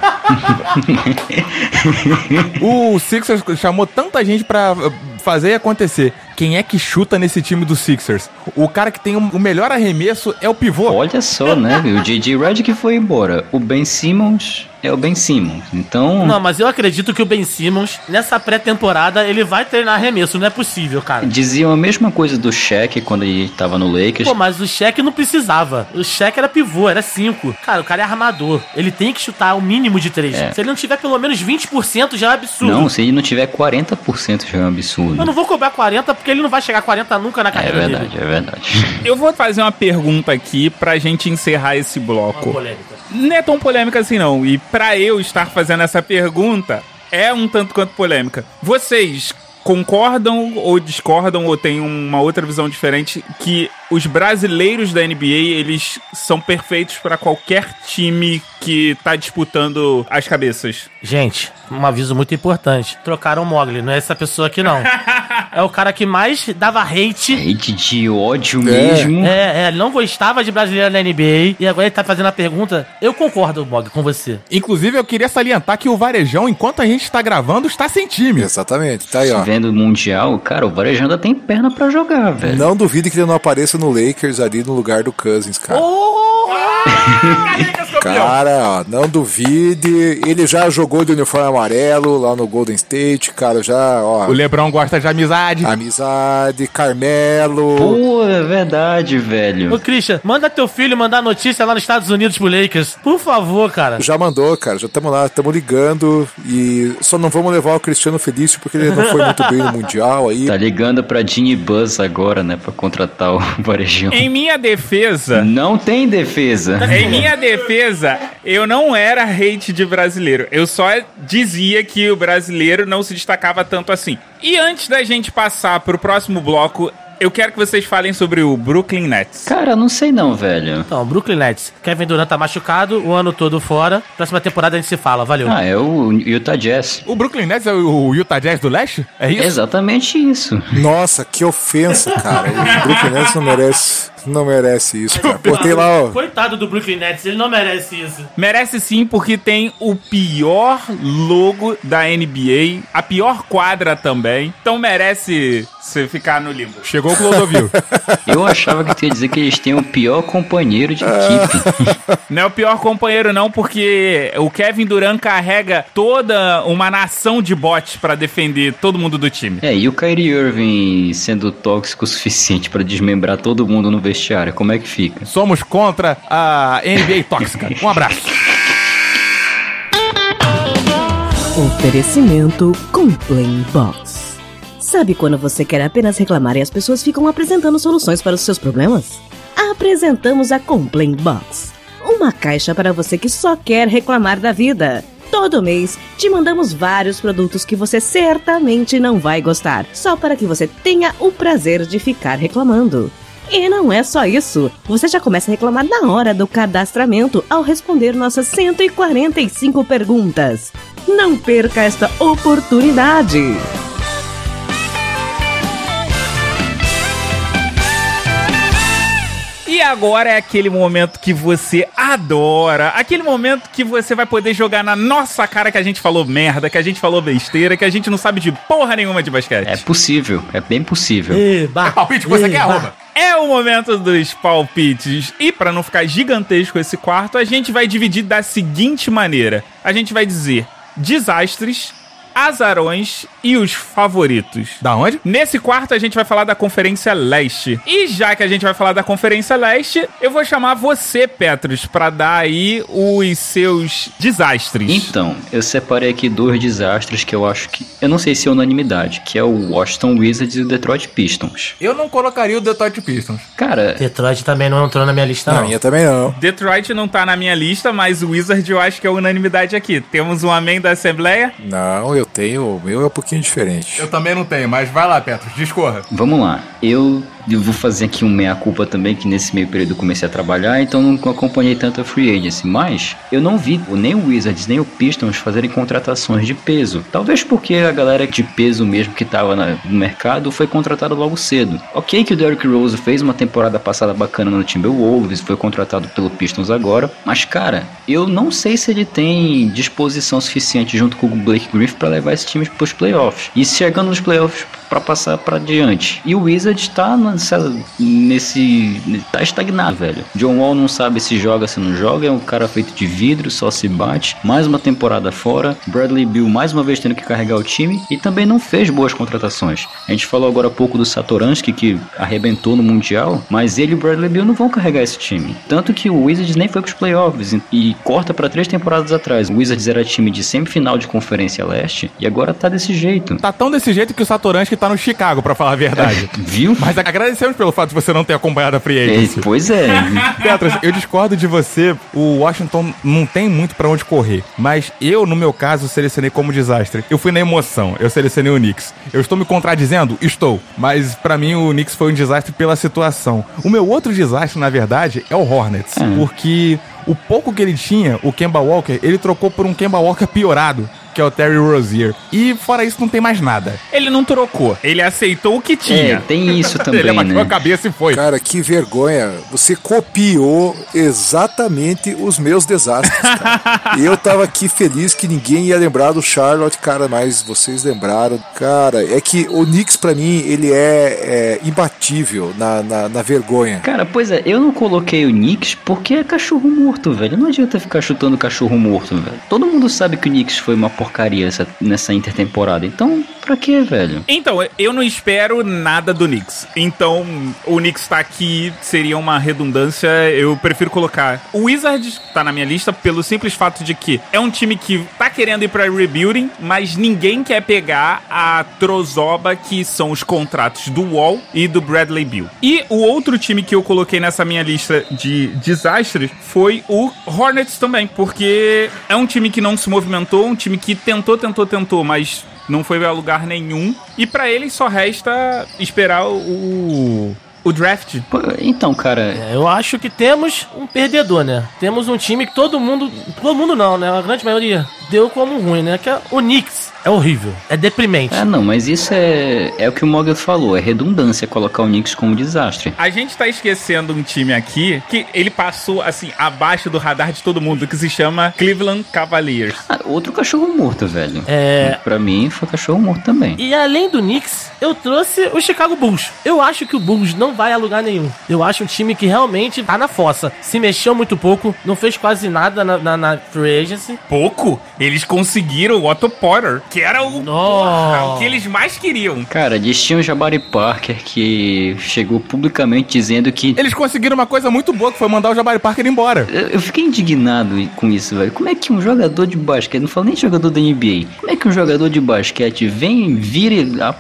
Speaker 3: O Sixers chamou tanta gente pra fazer acontecer. Quem é que chuta nesse time do Sixers? O cara que tem o o melhor arremesso é o pivô.
Speaker 2: Olha só, né? O J.J. Redick foi embora. O Ben Simmons é o Ben Simmons. Então,
Speaker 5: Não, mas eu acredito que o Ben Simmons, nessa pré-temporada, ele vai treinar arremesso. Não é possível, cara.
Speaker 2: diziam a mesma coisa do Shaq quando ele tava no Lakers.
Speaker 5: Pô, mas o Shaq não precisava. O Shaq era pivô, era 5. Cara, o cara é armador. Ele tem que chutar o mínimo de 3.
Speaker 2: É.
Speaker 5: Se ele não tiver pelo menos 20%, já é absurdo.
Speaker 2: Não, se ele não tiver 40% já é um absurdo.
Speaker 5: Eu não vou cobrar 40 porque ele não vai chegar a 40 nunca na
Speaker 2: É
Speaker 5: carreira
Speaker 2: verdade,
Speaker 5: dele.
Speaker 2: é verdade.
Speaker 1: Eu vou fazer uma pergunta aqui pra gente encerrar esse
Speaker 5: Uma
Speaker 1: bloco.
Speaker 5: polêmica.
Speaker 1: Não é tão polêmica assim, não. E pra eu estar fazendo essa pergunta, é um tanto quanto polêmica. Vocês concordam ou discordam ou têm uma outra visão diferente que os brasileiros da NBA, eles são perfeitos pra qualquer time que tá disputando as cabeças?
Speaker 5: Gente, um aviso muito importante. Trocaram o Mogli, não é essa pessoa aqui não. *laughs* é o cara que mais dava hate.
Speaker 2: Hate de ódio mesmo.
Speaker 5: É, é, ele não gostava de brasileiro na NBA e agora ele tá fazendo a pergunta. Eu concordo, Mog, com você.
Speaker 3: Inclusive, eu queria salientar que o Varejão, enquanto a gente tá gravando, está sem time.
Speaker 4: Exatamente. Tá aí, ó.
Speaker 2: Vendo o Mundial, cara, o Varejão ainda tem perna pra jogar, velho.
Speaker 4: Não duvide que ele não apareça no Lakers ali no lugar do Cousins, cara. Cara, ó, não duvide. Ele já jogou de uniforme amarelo lá no Golden State, cara, já, ó.
Speaker 3: O Lebrão gosta de amizade.
Speaker 4: Amizade, Carmelo.
Speaker 2: Pô, é verdade, velho.
Speaker 5: Ô, Christian, manda teu filho mandar notícia lá nos Estados Unidos pro Lakers. Por favor, cara.
Speaker 4: Já mandou, cara, já estamos lá, estamos ligando e só não vamos levar o Cristiano Felício porque ele não foi *laughs* muito bem no Mundial aí.
Speaker 2: Tá ligando pra Ginny Buzz agora, né? Pra contratar o *laughs* Varejão.
Speaker 1: Em minha defesa,
Speaker 2: Não tem defesa.
Speaker 1: Em minha defesa, eu não era hate de brasileiro. Eu só dizia que o brasileiro não se destacava tanto assim. E antes da gente passar pro próximo bloco, eu quero que vocês falem sobre o Brooklyn Nets.
Speaker 2: Cara, não sei não, velho.
Speaker 5: Então, Brooklyn Nets. Kevin Durant tá machucado, o ano todo fora. Próxima temporada a gente se fala, valeu.
Speaker 2: Ah, é o Utah Jazz.
Speaker 3: O Brooklyn Nets é o Utah Jazz do leste? É isso?
Speaker 2: Exatamente isso.
Speaker 4: Nossa, que ofensa, cara. O Brooklyn Nets não merece, não merece isso, cara. Botei lá, ó.
Speaker 5: Coitado do Brooklyn Nets, ele não merece isso.
Speaker 1: Merece sim, porque tem o pior logo da NBA, a pior quadra também. Então merece você ficar no limbo.
Speaker 3: Chegou o Clodovil. *laughs*
Speaker 2: Eu achava que tu ia dizer que eles têm o pior companheiro de equipe. *laughs*
Speaker 1: Não é o pior companheiro, não, porque o Kevin Durant carrega toda uma nação de bots pra defender todo mundo do time.
Speaker 2: É, e o Kyrie Irving sendo tóxico o suficiente pra desmembrar todo mundo no vestiário, como é que fica?
Speaker 3: Somos contra a NBA tóxica. Um abraço.
Speaker 6: Oferecimento Complain Box. Sabe quando você quer apenas reclamar e as pessoas ficam apresentando soluções para os seus problemas? Apresentamos a Complain Box, uma caixa para você que só quer reclamar da vida. Todo mês te mandamos vários produtos que você certamente não vai gostar, só para que você tenha o prazer de ficar reclamando. E não é só isso. Você já começa a reclamar na hora do cadastramento ao responder nossas 145 perguntas. Não perca esta oportunidade!
Speaker 1: Agora é aquele momento que você adora, aquele momento que você vai poder jogar na nossa cara que a gente falou merda, que a gente falou besteira, que a gente não sabe de porra nenhuma de basquete.
Speaker 2: É possível, é bem possível.
Speaker 5: Eba,
Speaker 3: É *laughs* palpite que você quer,
Speaker 5: eba.
Speaker 3: arroba.
Speaker 1: É o momento dos palpites. E pra não ficar gigantesco esse quarto, a gente vai dividir da seguinte maneira: a gente vai dizer desastres, azarões e os favoritos.
Speaker 3: Da onde?
Speaker 1: Nesse quarto a gente vai falar da Conferência Leste. E já que a gente vai falar da Conferência Leste, eu vou chamar você, Petros, pra dar aí os seus desastres.
Speaker 2: Então, eu separei aqui dois desastres que eu acho que. Eu não sei se é unanimidade, que é o Washington Wizards e o Detroit Pistons.
Speaker 3: Eu não colocaria o Detroit Pistons.
Speaker 2: Cara,
Speaker 5: Detroit também não entrou na minha lista,
Speaker 4: Na
Speaker 5: não.
Speaker 4: minha também não.
Speaker 1: Detroit não tá na minha lista, mas o Wizard eu acho que é unanimidade aqui. Temos um amém da Assembleia.
Speaker 4: Não, eu tenho. O meu é um pouquinho diferente.
Speaker 3: Eu também não tenho, mas vai lá, Petros, discorra.
Speaker 2: vamos lá. Eu, eu vou fazer aqui um meia-culpa também, que nesse meio período eu comecei a trabalhar, então não acompanhei tanto a Free Agency. Mas eu não vi nem o Wizards nem o Pistons fazerem contratações de peso. Talvez porque a galera de peso mesmo que tava na- no mercado foi contratada logo cedo. Ok que o Derrick Rose fez uma temporada passada bacana no Timberwolves, foi contratado pelo Pistons agora, mas cara, eu não sei se ele tem disposição suficiente junto com o Blake Griffin para levar esse time pros playoffs. E chegando nos playoffs para passar para diante. E o Wizards tá nessa, nesse tá estagnado, velho. John Wall não sabe se joga, se não joga, é um cara feito de vidro, só se bate. Mais uma temporada fora. Bradley Bill mais uma vez tendo que carregar o time e também não fez boas contratações. A gente falou agora há pouco do Satoransky que arrebentou no mundial, mas ele e o Bradley Bill não vão carregar esse time. Tanto que o Wizards nem foi pros playoffs e, e corta para três temporadas atrás. O Wizards era time de semifinal de Conferência Leste e agora tá desse jeito.
Speaker 3: Tá tão desse jeito que o Satoransky tá no Chicago, pra falar a verdade. *laughs*
Speaker 2: Viu?
Speaker 3: Mas agradecemos pelo fato de você não ter acompanhado a Free
Speaker 2: É,
Speaker 3: Agency.
Speaker 2: pois é. *laughs*
Speaker 3: Petros, eu discordo de você. O Washington não tem muito pra onde correr. Mas eu, no meu caso, selecionei como desastre. Eu fui na emoção. Eu selecionei o Knicks. Eu estou me contradizendo? Estou. Mas pra mim o Knicks foi um desastre pela situação. O meu outro desastre, na verdade, é o Hornets.
Speaker 2: É.
Speaker 3: Porque o pouco que ele tinha, o Kemba Walker, ele trocou por um Kemba Walker piorado. Que é o Terry Rozier. E fora isso, não tem mais nada.
Speaker 1: Ele não trocou, ele aceitou o que
Speaker 2: É,
Speaker 1: tinha.
Speaker 2: tem isso *laughs* também,
Speaker 3: ele abaixou a
Speaker 2: né?
Speaker 3: cabeça e foi.
Speaker 4: Cara, que vergonha. Você copiou exatamente os meus desastres, cara. *laughs* Eu tava aqui feliz que ninguém ia lembrar do Charlotte, cara, mas vocês lembraram. Cara, é que o Knicks, pra mim, ele é, é imbatível na, na, na vergonha.
Speaker 2: Cara, pois é, eu não coloquei o Knicks porque é cachorro morto, velho. Não adianta ficar chutando cachorro morto, velho. Todo mundo sabe que o Knicks foi uma porcaria essa- nessa intertemporada. Então, pra quê, velho?
Speaker 1: Então, eu não espero nada do Knicks. Então, o Knicks tá aqui, seria uma redundância. Eu prefiro colocar o Wizards, tá na minha lista, pelo simples fato de que é um time que tá querendo ir pra rebuilding, mas ninguém quer pegar a trozoba que são os contratos do Wall e do Bradley Bill. E o outro time que eu coloquei nessa minha lista de desastres foi o Hornets também, porque é um time que não se movimentou, um time que tentou, tentou, tentou, mas não foi a lugar nenhum. E pra eles só resta esperar o, o draft.
Speaker 2: Então, cara,
Speaker 5: É, Eu acho que temos um perdedor, né? Temos um time que todo mundo. Todo mundo não, né? A grande maioria deu como ruim, né? Que é o Knicks. É horrível. É deprimente.
Speaker 2: é não, mas isso é, é o que o Morgan falou, é redundância colocar o Knicks como desastre.
Speaker 1: A gente tá esquecendo um time aqui que ele passou, assim, abaixo do radar de todo mundo, que se chama Cleveland Cavaliers.
Speaker 2: Ah, outro cachorro morto, velho.
Speaker 5: É.
Speaker 2: Pra mim, foi cachorro morto também.
Speaker 5: E além do Knicks, eu trouxe o Chicago Bulls. Eu acho que o Bulls não vai a lugar nenhum. Eu acho um time que realmente tá na fossa. Se mexeu muito pouco, não fez quase nada na, na, na Free Agency.
Speaker 1: Pouco, eles conseguiram o Otto Porter, que era o, porra, o que eles mais queriam.
Speaker 2: Cara, eles tinham o Jabari Parker que chegou publicamente dizendo que
Speaker 3: Eles conseguiram uma coisa muito boa, que foi mandar o Jabari Parker embora.
Speaker 2: Eu eu fiquei indignado com isso, velho. Como é que um jogador de basquete, não falo nem de jogador da NBA, como é que um jogador de basquete vem e vira a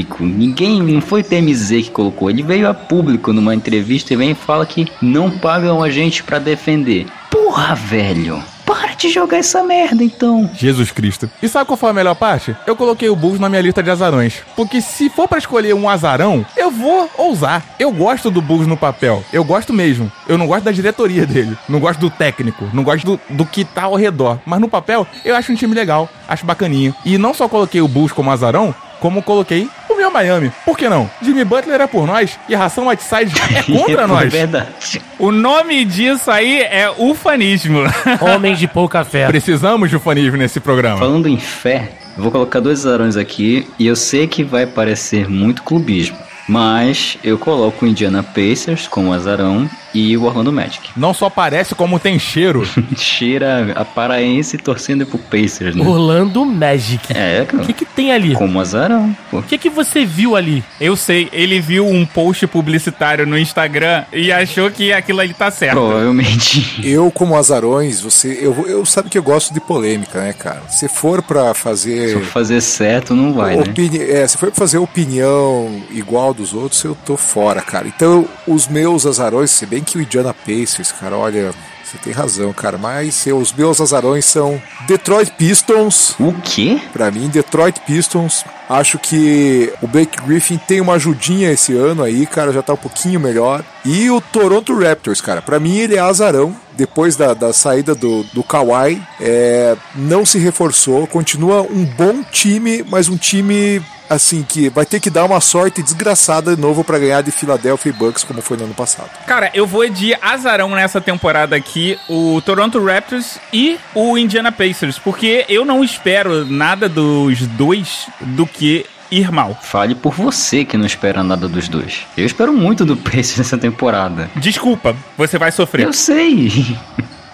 Speaker 2: público? Ninguém, não foi TMZ que colocou, ele veio a público numa entrevista e vem e fala que não pagam a gente pra defender. Porra, velho. Para de jogar essa merda, então.
Speaker 3: Jesus Cristo. E sabe qual foi a melhor parte? Eu coloquei o Bulls na minha lista de azarões. Porque se for pra escolher um azarão, eu vou ousar. Eu gosto do Bulls no papel. Eu gosto mesmo. Eu não gosto da diretoria dele. Não gosto do técnico. Não gosto do, do que tá ao redor. Mas no papel, eu acho um time legal. Acho bacaninho. E não só coloquei o Bulls como azarão, como coloquei o meu Miami. Por que não? Jimmy Butler é por nós e a ração Whiteside é contra *laughs*
Speaker 2: É
Speaker 3: nós.
Speaker 2: verdade.
Speaker 1: O nome disso aí é ufanismo. *laughs*
Speaker 5: Homens de pouca fé.
Speaker 3: Precisamos de ufanismo nesse programa.
Speaker 2: Falando em fé, eu vou colocar dois azarões aqui e eu sei que vai parecer muito clubismo. Mas eu coloco o Indiana Pacers como azarão e o Orlando Magic. *laughs*
Speaker 3: Não só parece como tem cheiro.
Speaker 2: Cheira a paraense torcendo pro Pacers, né?
Speaker 5: Orlando Magic.
Speaker 2: É,
Speaker 5: O
Speaker 2: cara.
Speaker 5: que, que tem ali? O
Speaker 2: Como azarão, pô.
Speaker 5: que, que você viu ali?
Speaker 1: Eu sei, ele viu um post publicitário no Instagram e achou que aquilo ali tá certo.
Speaker 2: Provavelmente.
Speaker 4: Eu, como azarões, você. Eu, eu sabe que eu gosto de polêmica, né, cara? Se for pra fazer.
Speaker 2: Se eu fazer certo, não vai, né?
Speaker 4: Opini- é, se for pra fazer opinião igual dos outros, eu tô fora, cara. Então, os meus azarões, se bem que o Indiana Pacers, cara, olha, você tem razão, cara, mas eu- os meus azarões são Detroit Pistons.
Speaker 2: O quê?
Speaker 4: Pra mim, Detroit Pistons. Acho que o Blake Griffin tem uma ajudinha esse ano aí, cara, já tá um pouquinho melhor. E o Toronto Raptors, cara, pra mim ele é azarão. Depois da, da saída do, do Kawhi, é, não se reforçou, continua um bom time, mas um time assim que vai ter que dar uma sorte desgraçada de novo pra ganhar de Philadelphia e Bucks como foi no ano passado.
Speaker 1: Cara, eu vou de azarão nessa temporada aqui, o Toronto Raptors e o Indiana Pacers, porque eu não espero nada dos dois do que ir mal.
Speaker 2: Fale por você que não espera nada dos dois. Eu espero muito do Pacers nessa temporada.
Speaker 1: Desculpa, você vai sofrer.
Speaker 2: Eu sei. *laughs*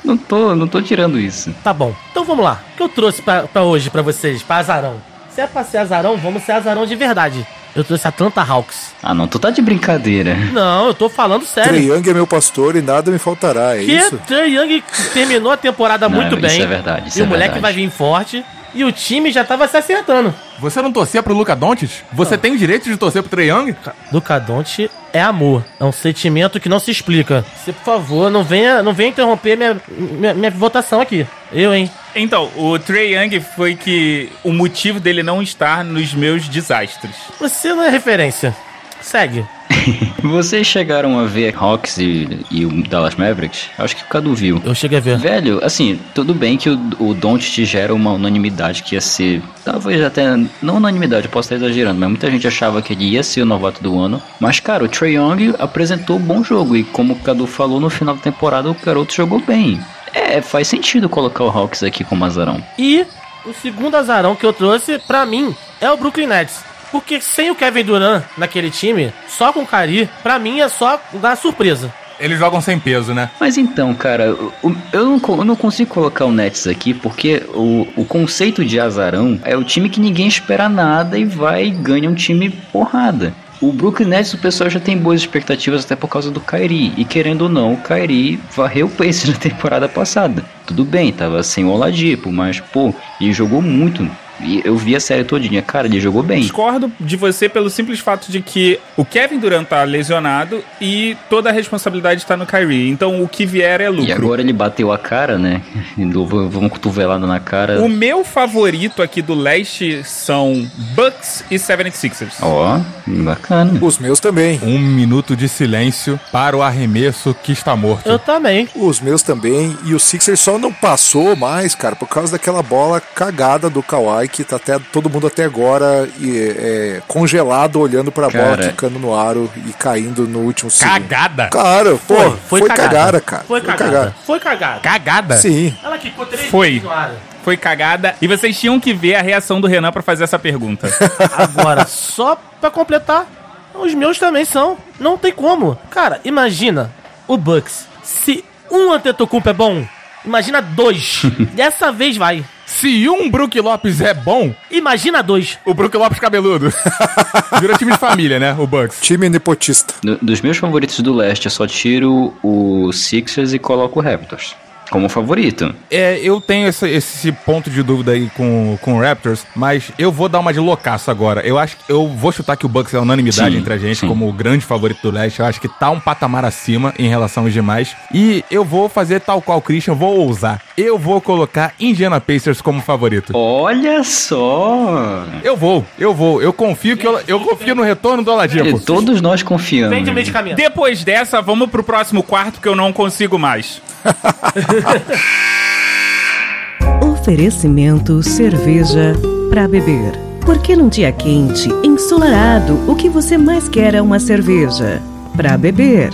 Speaker 2: Não tô, não tô tirando isso.
Speaker 5: Tá bom. Então vamos lá. O que eu trouxe pra hoje, pra vocês, pra azarão? Se é pra ser azarão, vamos ser azarão de verdade. Eu trouxe Atlanta Hawks.
Speaker 2: Ah, não, tu tá de brincadeira.
Speaker 5: Não, eu tô falando sério.
Speaker 4: Trey Young é meu pastor e nada me faltará, é
Speaker 5: Que
Speaker 4: isso?
Speaker 5: Trey Young terminou a temporada
Speaker 2: Não,
Speaker 5: muito
Speaker 2: isso
Speaker 5: bem.
Speaker 2: é verdade, isso
Speaker 5: e
Speaker 2: é
Speaker 5: o moleque
Speaker 2: verdade.
Speaker 5: vai vir forte. E o time já tava se acertando.
Speaker 3: Você não torcia pro Luca Doncic? Você tem o direito de torcer pro Trae Young?
Speaker 5: Luca Doncic é amor. É um sentimento que não se explica. Você, por favor, não venha, não venha interromper minha, minha, minha votação aqui. Eu, hein?
Speaker 1: Então, o Trey Young foi que o motivo dele não estar nos meus desastres.
Speaker 5: Você não é referência. Segue. *laughs*
Speaker 2: Vocês chegaram a ver Hawks e, e o Dallas Mavericks? Acho que o Cadu viu.
Speaker 5: Eu cheguei a ver.
Speaker 2: Velho, assim, tudo bem que o, o Doncic gera uma unanimidade que ia ser. Talvez até. Não unanimidade, eu posso estar exagerando, mas muita gente achava que ele ia ser o novato do ano. Mas, cara, o Trae Young apresentou um bom jogo. E como o Cadu falou, no final da temporada o garoto jogou bem. É, faz sentido colocar o Hawks aqui como azarão.
Speaker 5: E o segundo azarão que eu trouxe, pra mim, é o Brooklyn Nets. Porque sem o Kevin Durant naquele time, só com o Kyrie, pra mim é só dar surpresa.
Speaker 3: Eles jogam sem peso, né?
Speaker 2: Mas então, cara, eu não, eu não consigo colocar o Nets aqui porque o, o conceito de azarão é o time que ninguém espera nada e vai e ganha um time porrada. O Brooklyn Nets, o pessoal já tem boas expectativas até por causa do Kyrie. E querendo ou não, o Kyrie varreu o Pacers *laughs* na temporada passada. Tudo bem, tava sem o Oladipo, mas, pô, ele jogou muito. Eu vi a série todinha. Cara, ele jogou bem.
Speaker 1: Discordo de você pelo simples fato de que o Kevin Durant tá lesionado e toda a responsabilidade está no Kyrie. Então o que vier é lucro.
Speaker 2: E agora ele bateu a cara, né? *laughs* Vamos cotovelado na cara.
Speaker 1: O meu favorito aqui do leste são Bucks e 76ers.
Speaker 2: Ó, bacana.
Speaker 4: Os meus também.
Speaker 3: Um minuto de silêncio para o arremesso que está morto.
Speaker 5: Eu também.
Speaker 4: Os meus também. E o Sixers só não passou mais, cara, por causa daquela bola cagada do Kawhi, que tá até todo mundo até agora e, é, congelado olhando pra bola,
Speaker 2: Cara.
Speaker 4: quicando no aro e caindo no último segundo.
Speaker 1: Cagada.
Speaker 4: Cara, pô,
Speaker 5: Foi,
Speaker 4: foi,
Speaker 5: foi, cagada.
Speaker 4: cagada, cara.
Speaker 5: Foi cagada. Foi cagada.
Speaker 1: Cagada?
Speaker 4: Sim.
Speaker 5: Ela quicou três
Speaker 1: Foi.
Speaker 5: no ar.
Speaker 1: Foi cagada. E vocês tinham que ver a reação do Renan pra fazer essa pergunta. *laughs*
Speaker 5: Agora, só pra completar, os meus também são. Não tem como. Cara, imagina o Bucks. Se um Antetokounmpo é bom, imagina dois. *laughs* Dessa vez vai.
Speaker 3: Se um Brook Lopes é bom,
Speaker 5: Imagina dois.
Speaker 3: o Brook Lopes cabeludo. *laughs* Vira time de família, né? O Bucks.
Speaker 4: Time nepotista.
Speaker 2: Do- dos meus favoritos do leste, eu só tiro o Sixers e coloco o Raptors. Como favorito.
Speaker 3: É, eu tenho esse, esse ponto de dúvida aí com, com o Raptors, mas eu vou dar uma de loucaço agora. Eu acho que eu vou chutar que o Bucks é unanimidade
Speaker 2: Sim,
Speaker 3: entre a gente
Speaker 2: sim.
Speaker 3: como o grande favorito do leste. Eu acho que tá um patamar acima em relação aos demais. E eu vou fazer tal qual o Christian, vou ousar. Eu vou colocar Indiana Pacers como favorito.
Speaker 2: Olha só!
Speaker 3: Eu vou, eu vou. Eu confio que eu, eu confio no retorno do Oladipo.
Speaker 2: E todos nós confiamos.
Speaker 5: Vende medicamento.
Speaker 1: Depois dessa, vamos pro próximo quarto que eu não consigo mais. *laughs* *laughs*
Speaker 6: Oferecimento cerveja para beber. Porque num dia quente, ensolarado, o que você mais quer é uma cerveja para beber.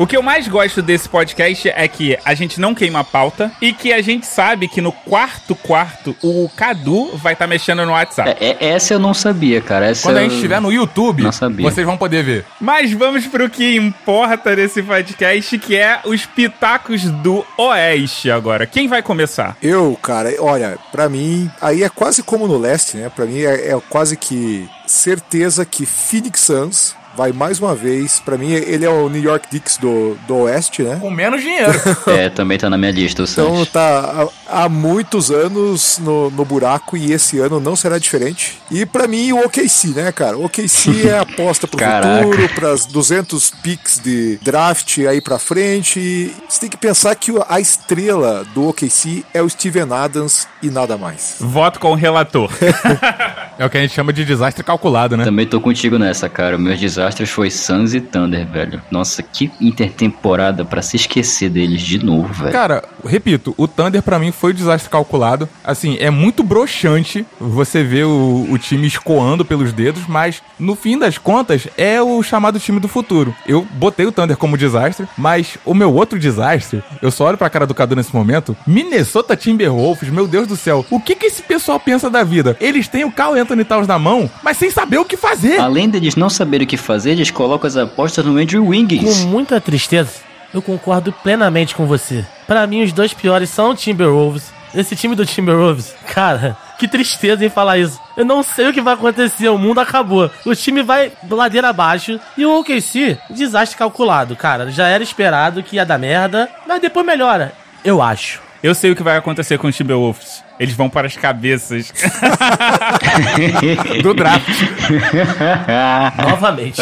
Speaker 1: O que eu mais gosto desse podcast é que a gente não queima a pauta e que a gente sabe que no quarto quarto o Cadu vai estar mexendo no WhatsApp.
Speaker 2: É, é- essa eu não sabia, cara. Essa
Speaker 3: Quando a gente estiver no YouTube,
Speaker 2: Não sabia.
Speaker 3: vocês vão poder ver.
Speaker 1: Mas vamos pro que importa nesse podcast, que é os pitacos do Oeste agora. Quem vai começar?
Speaker 4: Eu, cara, olha, pra mim, aí é quase como no leste, né? Pra mim é, é quase que certeza que Phoenix Suns vai mais uma vez. Pra mim, ele é o New York Knicks do, do oeste, né?
Speaker 3: Com menos dinheiro. *laughs*
Speaker 2: É, também tá na minha lista, o
Speaker 4: Então tá há, há muitos anos no, no buraco e esse ano não será diferente. E pra mim o OKC, né, cara? O OKC *laughs* é a aposta pro
Speaker 2: Caraca.
Speaker 4: futuro, pras 200 picks de draft aí pra frente. Você tem que pensar que a estrela do OKC é o Steven Adams e nada mais.
Speaker 1: Voto com o relator. *laughs*
Speaker 3: é o que a gente chama de desastre calculado, né?
Speaker 2: Também tô contigo nessa, cara. Meus desastres foi Suns e Thunder, velho. Nossa, que intertemporada pra se esquecer deles de novo, velho.
Speaker 3: Cara, repito, o Thunder pra mim foi um desastre calculado. Assim, é muito broxante você ver o, o time escoando pelos dedos, mas no fim das contas é o chamado time do futuro. Eu botei o Thunder como desastre, mas o meu outro desastre, eu só olho pra cara do Cadu nesse momento, Minnesota Timberwolves, meu Deus do céu, o que que esse pessoal pensa da vida? Eles têm o Carl Anthony Towns na mão, mas sem saber o que fazer.
Speaker 2: Além deles não saberem o que fazer, eles colocam as apostas no Andrew
Speaker 5: Com
Speaker 2: Wiggins.
Speaker 5: muita tristeza, eu concordo plenamente com você. Pra mim, os dois piores são o Timberwolves. Esse time do Timberwolves, cara, que tristeza em falar isso. Eu não sei o que vai acontecer, o mundo acabou. O time vai ladeira abaixo e o OKC, desastre calculado, cara. Já era esperado que ia dar merda, mas depois melhora. Eu acho.
Speaker 1: Eu sei o que vai acontecer com os Timberwolves. Eles vão para as cabeças. *laughs*
Speaker 3: Do draft. *laughs*
Speaker 5: Novamente.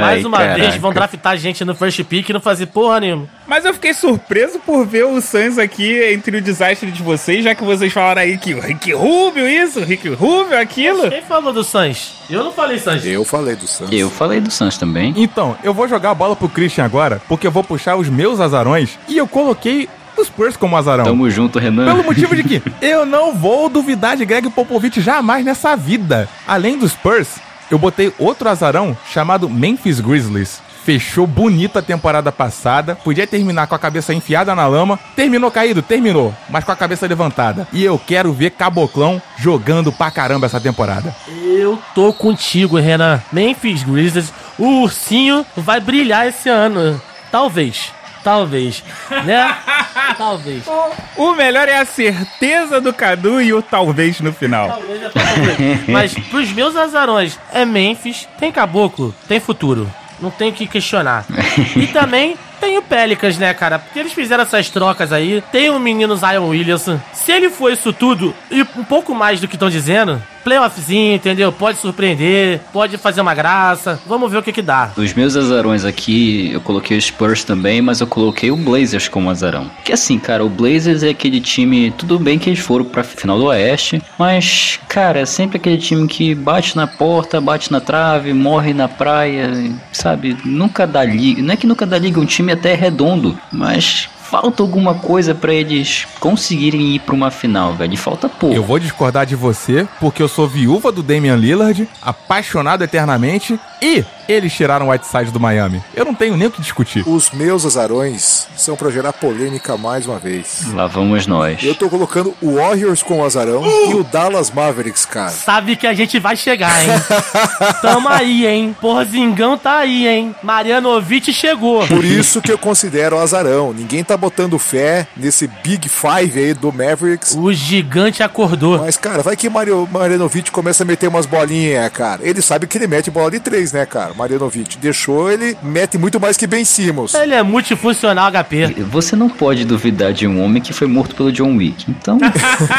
Speaker 5: Mais uma
Speaker 2: Ai,
Speaker 5: vez
Speaker 2: caraca.
Speaker 5: vão draftar gente no first pick e não fazer porra nenhuma.
Speaker 1: Mas eu fiquei surpreso por ver o Suns aqui entre o desastre de vocês, já que vocês falaram aí que o Rick Rubio isso, o Rick Rubio aquilo.
Speaker 5: Quem falou do Suns? Eu não falei Suns.
Speaker 4: Eu falei do Suns.
Speaker 2: Eu falei do Suns também.
Speaker 3: Então, eu vou jogar a bola pro Christian agora, porque eu vou puxar os meus azarões e eu coloquei os Spurs como azarão.
Speaker 2: Tamo junto, Renan.
Speaker 3: Pelo motivo de que *laughs* eu não vou duvidar de Greg Popovich jamais nessa vida. Além dos Spurs, eu botei outro azarão chamado Memphis Grizzlies. Fechou bonita a temporada passada, podia terminar com a cabeça enfiada na lama. Terminou caído? Terminou, mas com a cabeça levantada. E eu quero ver Caboclão jogando pra caramba essa temporada.
Speaker 5: Eu tô contigo, Renan. Memphis Grizzlies, o ursinho vai brilhar esse ano. Talvez. Talvez. Né? *laughs* Talvez.
Speaker 1: O melhor é a certeza do Cadu e o talvez no final.
Speaker 5: Talvez até talvez. Mas pros meus azarões, é Memphis, tem caboclo, tem futuro. Não tem o que questionar. E também tem o Pelicans, né, cara? Porque eles fizeram essas trocas aí. Tem o menino Zion Williamson. Se ele for isso tudo e um pouco mais do que estão dizendo, playoffzinho, entendeu? Pode surpreender, pode fazer uma graça. Vamos ver o que que dá.
Speaker 2: Os meus azarões aqui, eu coloquei o Spurs também, mas eu coloquei o Blazers como azarão. Que assim, cara, o Blazers é aquele time, tudo bem que eles foram pra final do Oeste, mas, cara, é sempre aquele time que bate na porta, bate na trave, morre na praia, sabe? Nunca dá liga. Não é que nunca dá liga, um time até redondo, mas falta alguma coisa pra eles conseguirem ir pra uma final, velho. E falta pouco.
Speaker 3: Eu vou discordar de você, porque eu sou viúva do Damian Lillard, apaixonado eternamente, e eles tiraram o Whiteside do Miami. Eu não tenho nem o que discutir.
Speaker 4: Os meus azarões são pra gerar polêmica mais uma vez.
Speaker 2: Lá vamos nós.
Speaker 4: Eu tô colocando o Warriors com o azarão e o Dallas Mavericks, cara.
Speaker 5: Sabe que a gente vai chegar, hein? *laughs* Tamo aí, hein? Porzingão tá aí, hein? Marianovic chegou.
Speaker 4: Por isso que eu considero azarão. Ninguém tá tá botando fé nesse Big Five aí do Mavericks.
Speaker 5: O gigante acordou.
Speaker 4: Mas, cara, vai que Mario, Marianovic começa a meter umas bolinhas, cara. Ele sabe que ele mete bola de três, né, cara? Marianovic deixou, ele mete muito mais que Ben Simmons.
Speaker 5: Ele é multifuncional HP.
Speaker 2: Você não pode duvidar de um homem que foi morto pelo John Wick. Então.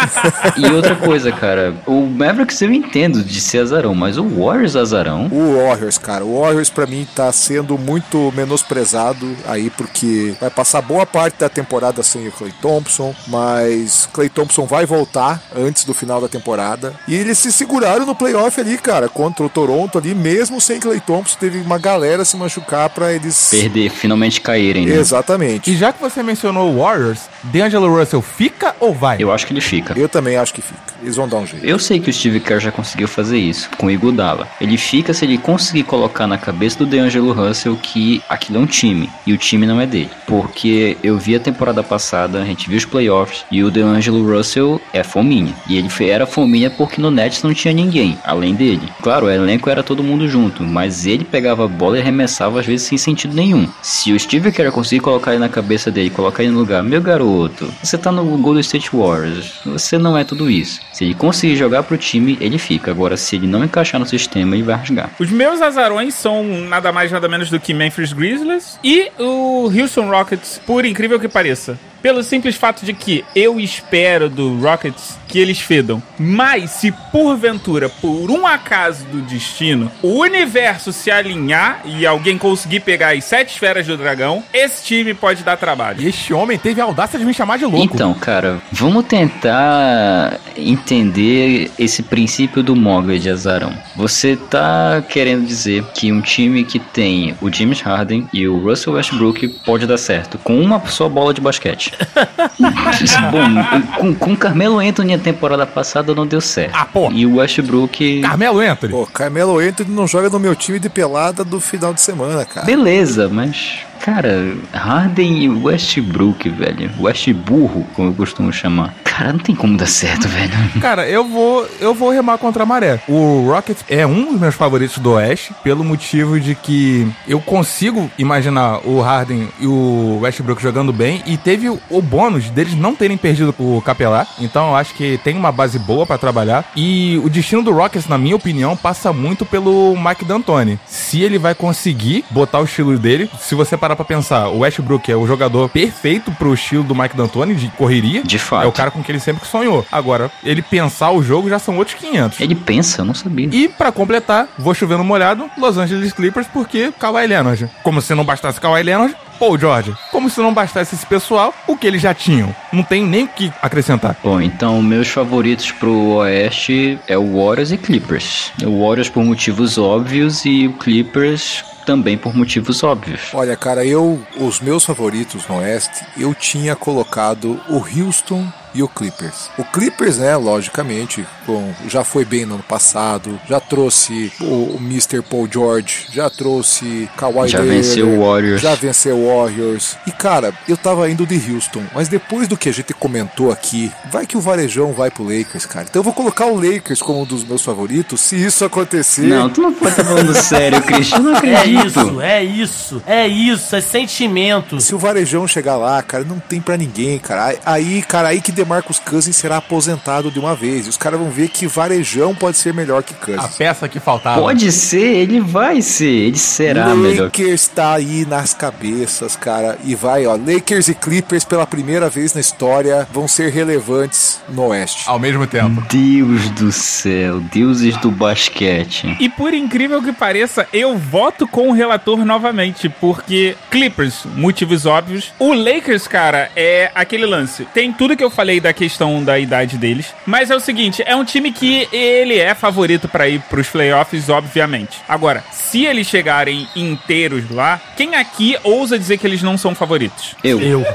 Speaker 2: *laughs* e outra coisa, cara. O Mavericks eu entendo de ser azarão, mas o Warriors azarão.
Speaker 4: O Warriors, cara. O Warriors pra mim tá sendo muito menosprezado aí, porque vai passar boa parte da temporada sem o Clay Thompson, mas Clay Thompson vai voltar antes do final da temporada. E eles se seguraram no playoff ali, cara, contra o Toronto ali, mesmo sem Clay Thompson, teve uma galera se machucar pra eles.
Speaker 2: Perder, finalmente caírem, né?
Speaker 4: Exatamente.
Speaker 3: E já que você mencionou o Warriors, D'Angelo Russell fica ou vai?
Speaker 2: Eu acho que ele fica.
Speaker 4: Eu também acho que fica. Eles vão dar um jeito.
Speaker 2: Eu sei que o Steve Kerr já conseguiu fazer isso com o Iguodala. Ele fica se ele conseguir colocar na cabeça do DeAngelo Russell que aquilo é um time e o time não é dele. Porque eu vi a temporada passada, a gente viu os playoffs e o DeAngelo Russell é fominha. E ele era fominha porque no Nets não tinha ninguém além dele. Claro, o elenco era todo mundo junto, mas ele pegava a bola e arremessava às vezes sem sentido nenhum. Se o Steve Kerr conseguir colocar ele na cabeça dele, colocar ele no lugar, meu garoto, você tá no Golden State Warriors, você não é tudo isso. Se ele conseguir jogar pro time, ele fica. Agora, se ele não encaixar no sistema, ele vai rasgar.
Speaker 1: Os meus azarões são nada mais nada menos do que Memphis Grizzlies e o Houston Rockets, por incrível que pareça. Pelo simples fato de que eu espero do Rockets que eles fedam. Mas se porventura, por um acaso do destino, o universo se alinhar e alguém conseguir pegar as sete esferas do dragão, esse time pode dar trabalho.
Speaker 3: Este homem teve a audácia de me chamar de louco.
Speaker 2: Então, cara, vamos tentar entender esse princípio do Mogli de azarão. Você tá querendo dizer que um time que tem o James Harden e o Russell Westbrook pode dar certo com uma só bola de basquete. *laughs* Bom, com, com Carmelo Anthony a temporada passada não deu certo.
Speaker 3: Ah, pô.
Speaker 2: E o Westbrook.
Speaker 3: Carmelo Anthony.
Speaker 4: Pô, Carmelo Anthony não joga no meu time de pelada do final de semana, cara.
Speaker 2: Beleza, mas. Cara, Harden e Westbrook, velho. Westburro, como eu costumo chamar. Cara, não tem como dar certo, *laughs* velho.
Speaker 3: Cara, eu vou, eu vou remar contra a maré. O Rockets é um dos meus favoritos do Oeste, pelo motivo de que eu consigo imaginar o Harden e o Westbrook jogando bem e teve o, bônus deles não terem perdido o Capelá. Então eu acho que tem uma base boa pra trabalhar. E o destino do Rockets, na minha opinião, passa muito pelo Mike D'Antoni. Se ele vai conseguir botar o estilo dele, se você parar pra pensar, o Westbrook é o jogador perfeito pro estilo do Mike D'Antoni de correria.
Speaker 2: De fato.
Speaker 3: É o cara com que ele sempre sonhou. Agora, ele pensar o jogo já são outros 500.
Speaker 2: Ele pensa, eu não sabia.
Speaker 3: E pra completar, vou chover no molhado, Los Angeles Clippers, porque Kawhi Leonard. Como se não bastasse Kawhi Leonard, Paul George. Como se não bastasse esse pessoal, o que eles já tinham. Não tem nem o que acrescentar.
Speaker 2: Bom, então meus favoritos pro Oeste é o Warriors e Clippers. O Warriors por motivos óbvios e o Clippers também por motivos óbvios.
Speaker 4: Olha, cara, eu, os meus favoritos no Oeste, eu tinha colocado o Houston e o Clippers. O Clippers, né, logicamente, bom, já foi bem no ano passado, já trouxe o, o Mr. Paul George, já trouxe Kawhi
Speaker 2: Já
Speaker 4: Leonard,
Speaker 2: venceu o Warriors.
Speaker 4: já venceu o Warriors. E cara, eu tava indo de Houston, mas depois do que a gente comentou aqui, vai que o Varejão vai pro Lakers, cara. Então eu vou colocar o Lakers como um dos meus favoritos, se isso acontecer.
Speaker 2: Não, tu não pode estar falando *laughs* sério, Christian. Eu não
Speaker 5: É
Speaker 2: acredito.
Speaker 5: isso, é isso, é isso, é sentimento.
Speaker 4: Se o Varejão chegar lá, cara, não tem pra ninguém, cara. Aí, cara, aí que DeMarcus Cousins será aposentado de uma vez. E os caras vão ver que Varejão pode ser melhor que
Speaker 3: A
Speaker 4: Cousins.
Speaker 3: peça que faltava.
Speaker 2: Pode ser, ele vai ser, ele será melhor.
Speaker 4: Lakers tá aí nas cabeças, cara. E vai, ó. Lakers e Clippers pela primeira vez na história vão ser relevantes no Oeste.
Speaker 3: Ao mesmo tempo.
Speaker 2: Deus do céu, deuses do basquete.
Speaker 1: E por incrível que pareça, eu voto com o relator novamente, porque Clippers, motivos óbvios. O Lakers, cara, é aquele lance. Tem tudo que eu falei da questão da idade deles, mas é o seguinte, é um time que ele é favorito pra ir pros playoffs, obviamente. Agora, se eles chegarem inteiros lá, quem aqui ousa dizer que eles não são favoritos?
Speaker 2: Eu,
Speaker 5: Eu.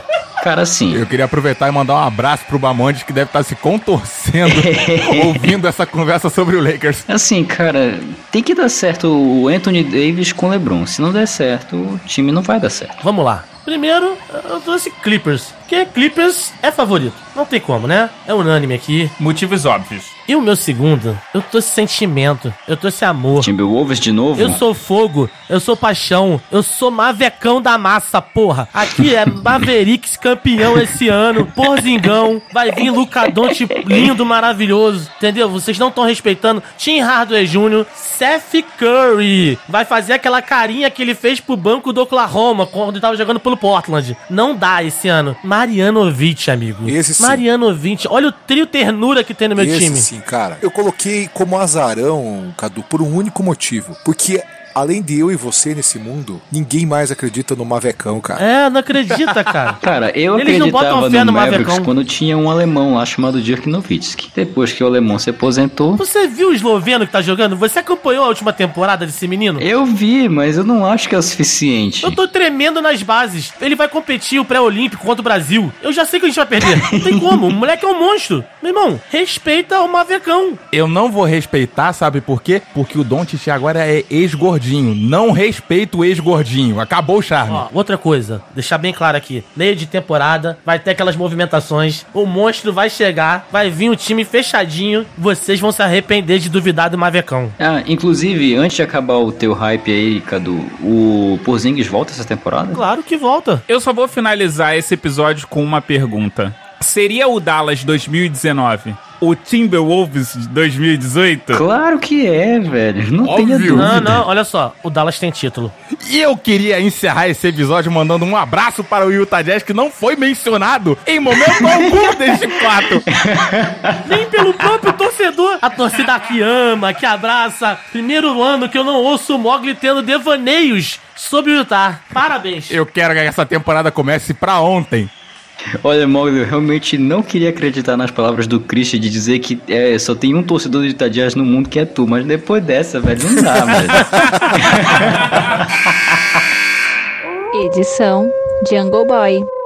Speaker 2: cara, assim,
Speaker 3: Eu queria aproveitar e mandar um abraço pro Bamondes que deve estar se contorcendo *laughs* ouvindo essa conversa sobre o Lakers.
Speaker 2: Assim, cara, tem que dar certo o Anthony Davis com o LeBron. Se não der certo, o time não vai dar certo.
Speaker 5: Vamos lá. Primeiro, eu trouxe Clippers. Porque Clippers é favorito. Não tem como, né? É unânime aqui.
Speaker 1: Motivos óbvios.
Speaker 5: E o meu segundo, eu trouxe sentimento, eu trouxe amor.
Speaker 2: Timberwolves de novo?
Speaker 5: Eu sou fogo, eu sou paixão, eu sou mavecão da massa, porra. Aqui é *laughs* Mavericks campeão esse ano, Porzingão, vai vir Luca Doncic lindo, maravilhoso, entendeu? Vocês não estão respeitando Tim Hardaway Jr., Seth Curry, vai fazer aquela carinha que ele fez pro banco do Oklahoma quando ele tava jogando pelo Portland. Não dá esse ano. Marianovic, amigo.
Speaker 4: Esse sim.
Speaker 5: Marianovic, olha o trio ternura que tem no meu
Speaker 4: Esse
Speaker 5: time.
Speaker 4: sim, cara. Eu coloquei como azarão, Cadu, por um único motivo. Porque além de eu e você nesse mundo, ninguém mais acredita no Mavecão, cara.
Speaker 5: É, não acredita, cara. *laughs*
Speaker 2: Cara, eu
Speaker 5: Eles não botam
Speaker 2: acreditava no
Speaker 5: no
Speaker 2: Mavericks
Speaker 5: Mavecão.
Speaker 2: quando tinha um alemão lá chamado Dirk Nowitzki. Depois que o alemão se aposentou,
Speaker 5: Você viu o esloveno que tá jogando? Você acompanhou a última temporada desse menino?
Speaker 2: eu vi, mas eu não acho que é o suficiente.
Speaker 5: Eu tô tremendo nas bases. Ele vai competir o pré-olímpico contra o Brasil. Eu já sei que a gente vai perder. Não tem *laughs* como. O moleque é um monstro. Meu irmão, respeita o Mavecão.
Speaker 3: Eu não vou respeitar, sabe por quê? Porque o Doncic agora é ex-gordinho. Não respeito o ex-gordinho. Acabou o charme.
Speaker 5: Ó, outra coisa, deixar bem claro aqui. Meio de temporada, vai ter aquelas movimentações. O monstro vai chegar, vai vir um time fechadinho. Vocês vão se arrepender de duvidar do Mavecão.
Speaker 2: Ah, inclusive, antes de acabar o teu hype aí, Cadu, o Porzingis volta essa temporada?
Speaker 5: Claro que volta.
Speaker 1: Eu só vou finalizar esse episódio com uma pergunta. Seria o Dallas 2019 o Timberwolves de 2018?
Speaker 2: Claro que é, velho. Não tenha
Speaker 3: Óbvio.
Speaker 2: dúvida.
Speaker 5: Não, não, olha só. O Dallas tem título.
Speaker 3: E eu queria encerrar esse episódio mandando um abraço para o Utah Jazz, que não foi mencionado em momento algum *laughs* deste quarto.
Speaker 5: Nem pelo próprio torcedor. A torcida que ama, que abraça. Primeiro ano que eu não ouço o Mogli tendo devaneios sobre o Utah. Parabéns.
Speaker 3: Eu quero que essa temporada comece pra ontem.
Speaker 2: Olha, Mogli, eu realmente não queria acreditar nas palavras do Christian de dizer que é, só tem um torcedor de Jazz no mundo que é tu, mas depois dessa, velho, não dá, velho. *laughs*
Speaker 7: Edição Jungle Boy.